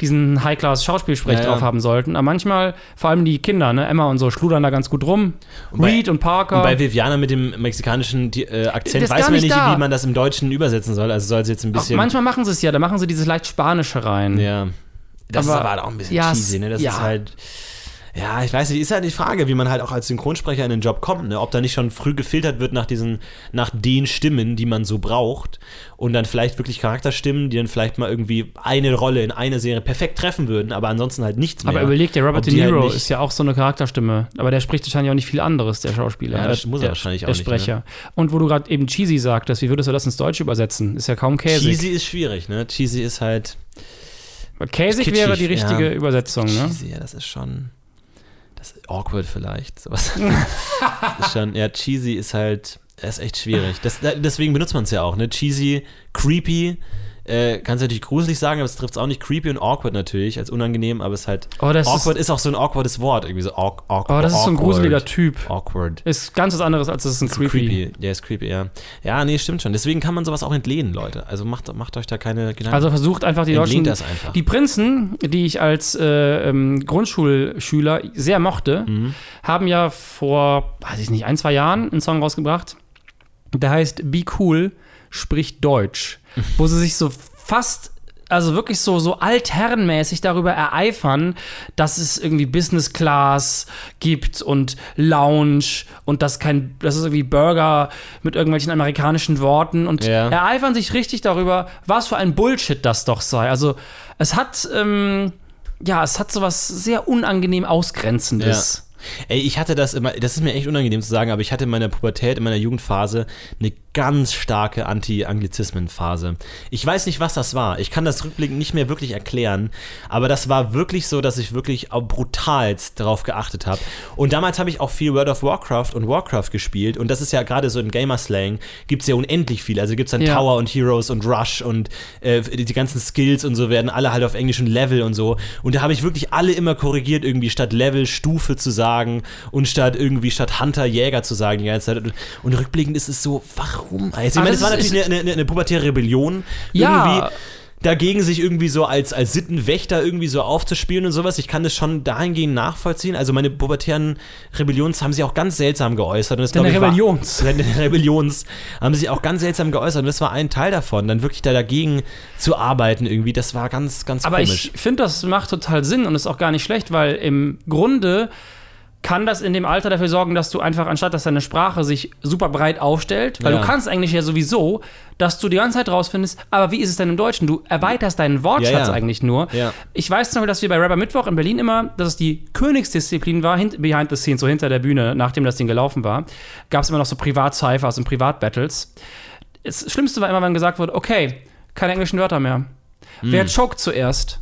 [SPEAKER 2] diesen High-Class-Schauspielsprech
[SPEAKER 1] Ja,
[SPEAKER 2] drauf haben sollten. Aber manchmal, vor allem die Kinder, ne, Emma und so, schludern da ganz gut rum.
[SPEAKER 1] bei-
[SPEAKER 2] Reed und Parker.
[SPEAKER 1] Und bei Viviana mit dem mexikanischen äh, Akzent
[SPEAKER 2] ist
[SPEAKER 1] weiß man
[SPEAKER 2] nicht da.
[SPEAKER 1] wie man das im Deutschen übersetzen soll. Also soll es jetzt ein
[SPEAKER 2] Auch
[SPEAKER 1] bisschen.
[SPEAKER 2] manchmal machen sie es ja, da machen sie dieses leicht Spanische rein.
[SPEAKER 1] ja. Das
[SPEAKER 2] Aber-
[SPEAKER 1] ist aber auch ein bisschen
[SPEAKER 2] ja,
[SPEAKER 1] cheesy, ne? Das
[SPEAKER 2] ja.
[SPEAKER 1] ist halt. Ja, ich weiß nicht, ist halt die Frage, wie man halt auch als Synchronsprecher in den Job kommt, ne? Ob da nicht schon früh gefiltert wird nach diesen, nach den Stimmen, die man so braucht und dann vielleicht wirklich Charakterstimmen, die dann vielleicht mal irgendwie eine Rolle in einer Serie perfekt treffen würden, aber ansonsten halt nichts mehr.
[SPEAKER 2] Aber überleg dir, Robert
[SPEAKER 1] Ob
[SPEAKER 2] De
[SPEAKER 1] halt
[SPEAKER 2] Niro
[SPEAKER 1] nicht-
[SPEAKER 2] ist ja auch so eine Charakterstimme. Aber der spricht wahrscheinlich auch nicht viel anderes, der Schauspieler.
[SPEAKER 1] Ja, das
[SPEAKER 2] der,
[SPEAKER 1] muss er
[SPEAKER 2] der,
[SPEAKER 1] wahrscheinlich auch
[SPEAKER 2] der
[SPEAKER 1] nicht, ne?
[SPEAKER 2] Sprecher. Und wo du gerade eben cheesy sagtest, wie würdest du das ins Deutsche übersetzen? Ist ja kaum käsig.
[SPEAKER 1] Cheesy ist schwierig, ne? Cheesy ist halt.
[SPEAKER 2] Käsig
[SPEAKER 1] kitschig,
[SPEAKER 2] wäre die richtige
[SPEAKER 1] ja.
[SPEAKER 2] Übersetzung, ne?
[SPEAKER 1] Cheesy, ja, das ist schon. Ist awkward vielleicht. Sowas. ist schon, ja, cheesy ist halt. Ist echt schwierig. Das, da- deswegen benutzt man es ja auch, ne? Cheesy, creepy. Äh, kannst du natürlich gruselig sagen, aber es trifft es auch nicht. Creepy und awkward natürlich, als unangenehm, aber es ist halt.
[SPEAKER 2] Oh,
[SPEAKER 1] awkward
[SPEAKER 2] ist,
[SPEAKER 1] ist, auch so ein awkwardes Wort. Irgendwie so awk, awk,
[SPEAKER 2] oh, das ist so ein
[SPEAKER 1] awkward.
[SPEAKER 2] gruseliger Typ.
[SPEAKER 1] Awkward.
[SPEAKER 2] Ist ganz was anderes, als es ist ein
[SPEAKER 1] Ist
[SPEAKER 2] creepy.
[SPEAKER 1] creepy. Ja, ist creepy, ja. Ja, nee, stimmt schon. Deswegen kann man sowas auch entlehnen, Leute. Also macht, macht euch da keine Gedanken.
[SPEAKER 2] Also versucht einfach die
[SPEAKER 1] Entlehnt
[SPEAKER 2] Deutschen.
[SPEAKER 1] das einfach.
[SPEAKER 2] Die Prinzen, die ich als äh, ähm, Grundschulschüler sehr mochte,
[SPEAKER 1] Mhm.
[SPEAKER 2] haben ja vor, weiß ich nicht, ein, zwei Jahren einen Song rausgebracht. Der heißt Be Cool, spricht Deutsch. wo sie sich so fast, also wirklich so, so altherrenmäßig darüber ereifern, dass es irgendwie Business Class gibt und Lounge und dass kein, das ist irgendwie Burger mit irgendwelchen amerikanischen Worten und
[SPEAKER 1] Ja.
[SPEAKER 2] ereifern sich richtig darüber, was für ein Bullshit das doch sei. Also es hat, ähm, ja, es hat sowas sehr unangenehm Ausgrenzendes.
[SPEAKER 1] Ey, ich hatte das immer, das ist mir echt unangenehm zu sagen, aber ich hatte in meiner Pubertät, in meiner Jugendphase eine ganz starke Anti-Anglizismen-Phase. Ich weiß nicht, was das war. Ich kann das rückblickend nicht mehr wirklich erklären, aber das war wirklich so, dass ich wirklich brutalst darauf geachtet habe. Und damals habe ich auch viel World of Warcraft und Warcraft gespielt und das ist ja gerade so im Gamer-Slang, gibt es ja unendlich viel. Also gibt es dann
[SPEAKER 2] Ja.
[SPEAKER 1] Tower und Heroes und Rush und äh, die, ganzen Skills und so werden alle halt auf englischen Level und so. Und da habe ich wirklich alle immer korrigiert, irgendwie statt Level Stufe zu sagen und statt irgendwie statt Hunter Jäger zu sagen die ganze Zeit. Und, und rückblickend ist es so, warum? Also, ich
[SPEAKER 2] Aber
[SPEAKER 1] meine,
[SPEAKER 2] das
[SPEAKER 1] das war
[SPEAKER 2] ist-
[SPEAKER 1] natürlich eine, eine, eine pubertäre Rebellion.
[SPEAKER 2] Ja.
[SPEAKER 1] Irgendwie dagegen sich irgendwie so als, als Sittenwächter irgendwie so aufzuspielen und sowas. Ich kann das schon dahingehend nachvollziehen. Also meine pubertären Rebellions haben sich auch ganz seltsam geäußert. Und das,
[SPEAKER 2] Deine
[SPEAKER 1] ich, war-
[SPEAKER 2] Rebellions.
[SPEAKER 1] Deine Rebellions haben sich auch ganz seltsam geäußert. Und das war ein Teil davon, dann wirklich da dagegen zu arbeiten irgendwie. Das war ganz, ganz
[SPEAKER 2] Aber
[SPEAKER 1] komisch.
[SPEAKER 2] ich finde, das macht total Sinn und ist auch gar nicht schlecht, weil im Grunde kann das in dem Alter dafür sorgen, dass du einfach, anstatt dass deine Sprache sich super breit aufstellt, weil
[SPEAKER 1] Ja.
[SPEAKER 2] du kannst Englisch ja sowieso, dass du die ganze Zeit rausfindest, aber wie ist es denn im Deutschen? Du erweiterst deinen Wortschatz
[SPEAKER 1] Ja, ja.
[SPEAKER 2] eigentlich nur. Ich weiß zum Beispiel, dass wir bei Rapper Mittwoch in Berlin immer, dass es die Königsdisziplin war, behind the scenes, so hinter der Bühne, nachdem das Ding gelaufen war, gab es immer noch so Privat-Cyphers und Privat-Battles. Das Schlimmste war immer, wenn gesagt wurde, okay, keine englischen Wörter mehr. Wer choked zuerst?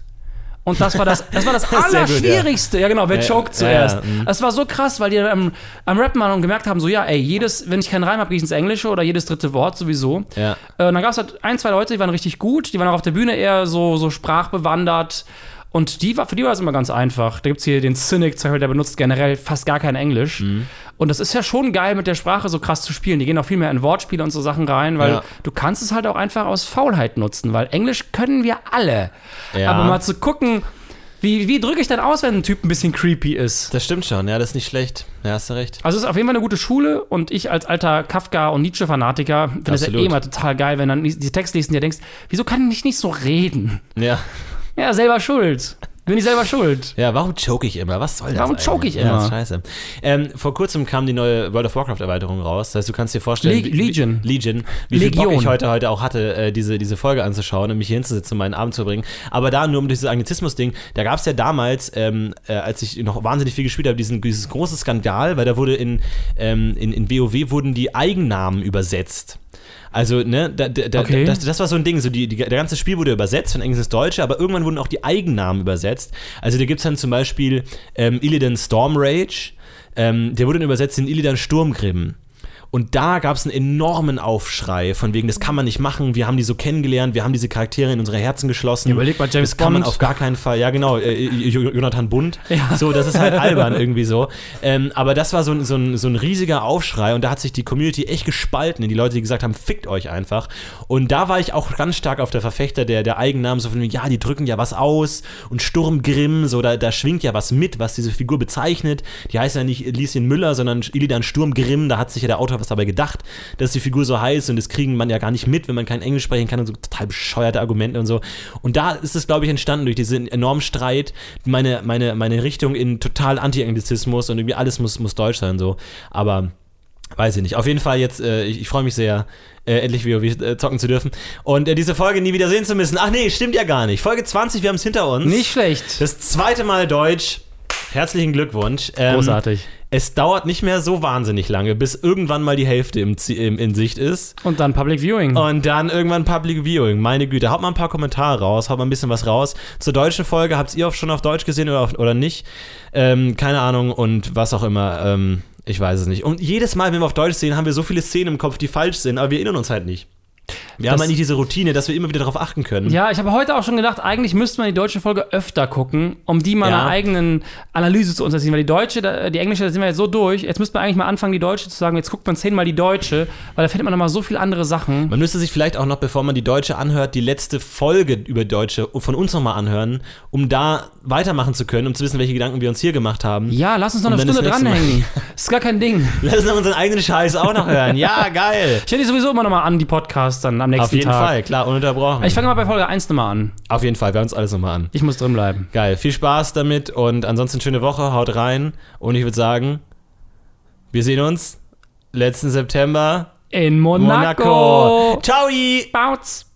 [SPEAKER 2] Und das war das, das war das
[SPEAKER 1] Sehr gut, ja.
[SPEAKER 2] Allerschwierigste. Ja. genau, wer
[SPEAKER 1] Ja,
[SPEAKER 2] choked
[SPEAKER 1] ja,
[SPEAKER 2] zuerst.
[SPEAKER 1] ja, mhm.
[SPEAKER 2] Das war so krass, weil die dann am, am Rappen waren und gemerkt haben, so ja, ey, jedes, wenn ich keinen Reim habe, gehe ich ins Englische oder jedes dritte Wort sowieso.
[SPEAKER 1] ja.
[SPEAKER 2] Äh, und dann gab es halt ein, zwei Leute, die waren richtig gut, die waren auch auf der Bühne eher so, so sprachbewandert. Und die war, für die war das immer ganz einfach. Da gibt es hier den Cynic, zum Beispiel, der benutzt generell fast gar kein Englisch.
[SPEAKER 1] Mhm.
[SPEAKER 2] Und das ist ja schon geil, mit der Sprache so krass zu spielen. Die gehen auch viel mehr in Wortspiele und so Sachen rein, weil
[SPEAKER 1] Ja.
[SPEAKER 2] du kannst es halt auch einfach aus Faulheit nutzen, weil Englisch können wir alle.
[SPEAKER 1] Ja.
[SPEAKER 2] Aber mal zu gucken, wie, wie drücke ich denn aus, wenn ein Typ ein bisschen creepy ist?
[SPEAKER 1] Das stimmt schon, ja, das ist nicht schlecht. Ja, hast du recht.
[SPEAKER 2] Also es ist auf jeden Fall eine gute Schule und ich als alter Kafka- und Nietzsche-Fanatiker finde es ja eh immer total geil, wenn dann die Text liest und dir denkst, wieso kann ich nicht so reden?
[SPEAKER 1] Ja.
[SPEAKER 2] Ja, selber schuld. Bin ich selber schuld.
[SPEAKER 1] Ja, warum choke ich immer? Was soll das
[SPEAKER 2] Warum
[SPEAKER 1] eigentlich?
[SPEAKER 2] choke ich
[SPEAKER 1] Ja,
[SPEAKER 2] immer?
[SPEAKER 1] ist scheiße. Ähm, vor kurzem kam die neue World of Warcraft Erweiterung raus. Das heißt, du kannst dir vorstellen,
[SPEAKER 2] Le-
[SPEAKER 1] wie-
[SPEAKER 2] Legion.
[SPEAKER 1] Legion, wie viel Bock
[SPEAKER 2] Legion.
[SPEAKER 1] ich heute, heute auch hatte, äh, diese, diese Folge anzuschauen und mich hier hinzusitzen, um meinen Abend zu bringen. Aber da nur um dieses Anglizismus-Ding, da gab es ja damals, ähm, äh, als ich noch wahnsinnig viel gespielt habe, diesen, dieses große Skandal, weil da wurde in, ähm, in, in WoW wurden die Eigennamen übersetzt. Also, ne, da, da,
[SPEAKER 2] Okay.
[SPEAKER 1] das, das war so ein Ding, so die, die, der ganze Spiel wurde übersetzt von Englisch ins Deutsche, aber irgendwann wurden auch die Eigennamen übersetzt. Also da gibt es dann zum Beispiel ähm, Illidan Stormrage, ähm, der wurde dann übersetzt in Illidan Sturmgrimm. Und da gab es einen enormen Aufschrei, von wegen, das kann man nicht machen, wir haben die so kennengelernt, wir haben diese Charaktere in unsere Herzen geschlossen.
[SPEAKER 2] Ja, überleg mal, James
[SPEAKER 1] das kann man
[SPEAKER 2] Bond.
[SPEAKER 1] auf gar keinen Fall, ja genau, äh, Jo- Jonathan Bund,
[SPEAKER 2] Ja.
[SPEAKER 1] so, das ist halt albern irgendwie so. Ähm, aber das war so ein, so, ein, so ein riesiger Aufschrei und da hat sich die Community echt gespalten in die Leute, die gesagt haben, fickt euch einfach. Und da war ich auch ganz stark auf der Verfechter der, der Eigennamen, so von, ja, die drücken ja was aus und Sturmgrimm, so, da, da schwingt ja was mit, was diese Figur bezeichnet. Die heißt ja nicht Lieschen Müller, sondern Illidan Sturmgrimm, da hat sich ja der Autor was dabei gedacht, dass die Figur so heißt und das kriegen man ja gar nicht mit, wenn man kein Englisch sprechen kann und so total bescheuerte Argumente und so. Und da ist es, glaube ich, entstanden durch diesen enormen Streit, meine, meine, meine Richtung in total Anti-Anglizismus und irgendwie alles muss, muss deutsch sein, so. Aber weiß ich nicht. Auf jeden Fall jetzt, äh, ich, ich freue mich sehr, äh, endlich WoW äh, zocken zu dürfen und äh, diese Folge nie wieder sehen zu müssen. Ach nee, stimmt ja gar nicht. Folge 20, wir haben es hinter uns.
[SPEAKER 2] Nicht schlecht.
[SPEAKER 1] Das zweite Mal Deutsch. Herzlichen Glückwunsch. Ähm,
[SPEAKER 2] Großartig.
[SPEAKER 1] Es dauert nicht mehr so wahnsinnig lange, bis irgendwann mal die Hälfte im, im, in Sicht ist.
[SPEAKER 2] Und dann Public Viewing.
[SPEAKER 1] Und dann irgendwann Public Viewing. Meine Güte, haut mal ein paar Kommentare raus, haut mal ein bisschen was raus. Zur deutschen Folge, habt ihr auch schon auf Deutsch gesehen oder, auf, oder nicht? Ähm, keine Ahnung und was auch immer. Ähm, ich weiß es nicht. Und jedes Mal, wenn wir auf Deutsch sehen, haben wir so viele Szenen im Kopf, die falsch sind, aber wir erinnern uns halt nicht. Wir
[SPEAKER 2] Das-
[SPEAKER 1] haben halt nicht diese Routine, dass wir immer wieder darauf achten können.
[SPEAKER 2] Ja, ich habe heute auch schon gedacht, eigentlich müsste man die deutsche Folge öfter gucken, um die mal
[SPEAKER 1] Ja.
[SPEAKER 2] einer eigenen Analyse zu unterziehen. Weil die deutsche, die englische, da sind wir jetzt so durch. Jetzt müsste man eigentlich mal anfangen, die deutsche zu sagen. Jetzt guckt man zehnmal die deutsche, weil da findet man nochmal so viele andere Sachen.
[SPEAKER 1] Man müsste sich vielleicht auch noch, bevor man die Deutsche anhört, die letzte Folge über Deutsche von uns nochmal anhören, um da weitermachen zu können, um zu wissen, welche Gedanken wir uns hier gemacht haben.
[SPEAKER 2] Ja, lass uns noch eine Stunde dranhängen. Das ist gar kein Ding.
[SPEAKER 1] Lass uns unseren eigenen Scheiß auch noch hören. Ja, geil.
[SPEAKER 2] Ich höre die sowieso immer nochmal an, die Podcasts dann am nächsten
[SPEAKER 1] Auf jeden
[SPEAKER 2] Tag.
[SPEAKER 1] Fall, klar, ununterbrochen.
[SPEAKER 2] Ich fange mal bei Folge 1 nochmal an.
[SPEAKER 1] Auf jeden Fall, wir hören uns alles nochmal an.
[SPEAKER 2] Ich muss drin bleiben.
[SPEAKER 1] Geil, viel Spaß damit und ansonsten schöne Woche, haut rein. Und ich würde sagen, wir sehen uns letzten September.
[SPEAKER 2] In
[SPEAKER 1] Monaco.
[SPEAKER 2] Monaco.
[SPEAKER 1] Ciao!
[SPEAKER 2] Bounce.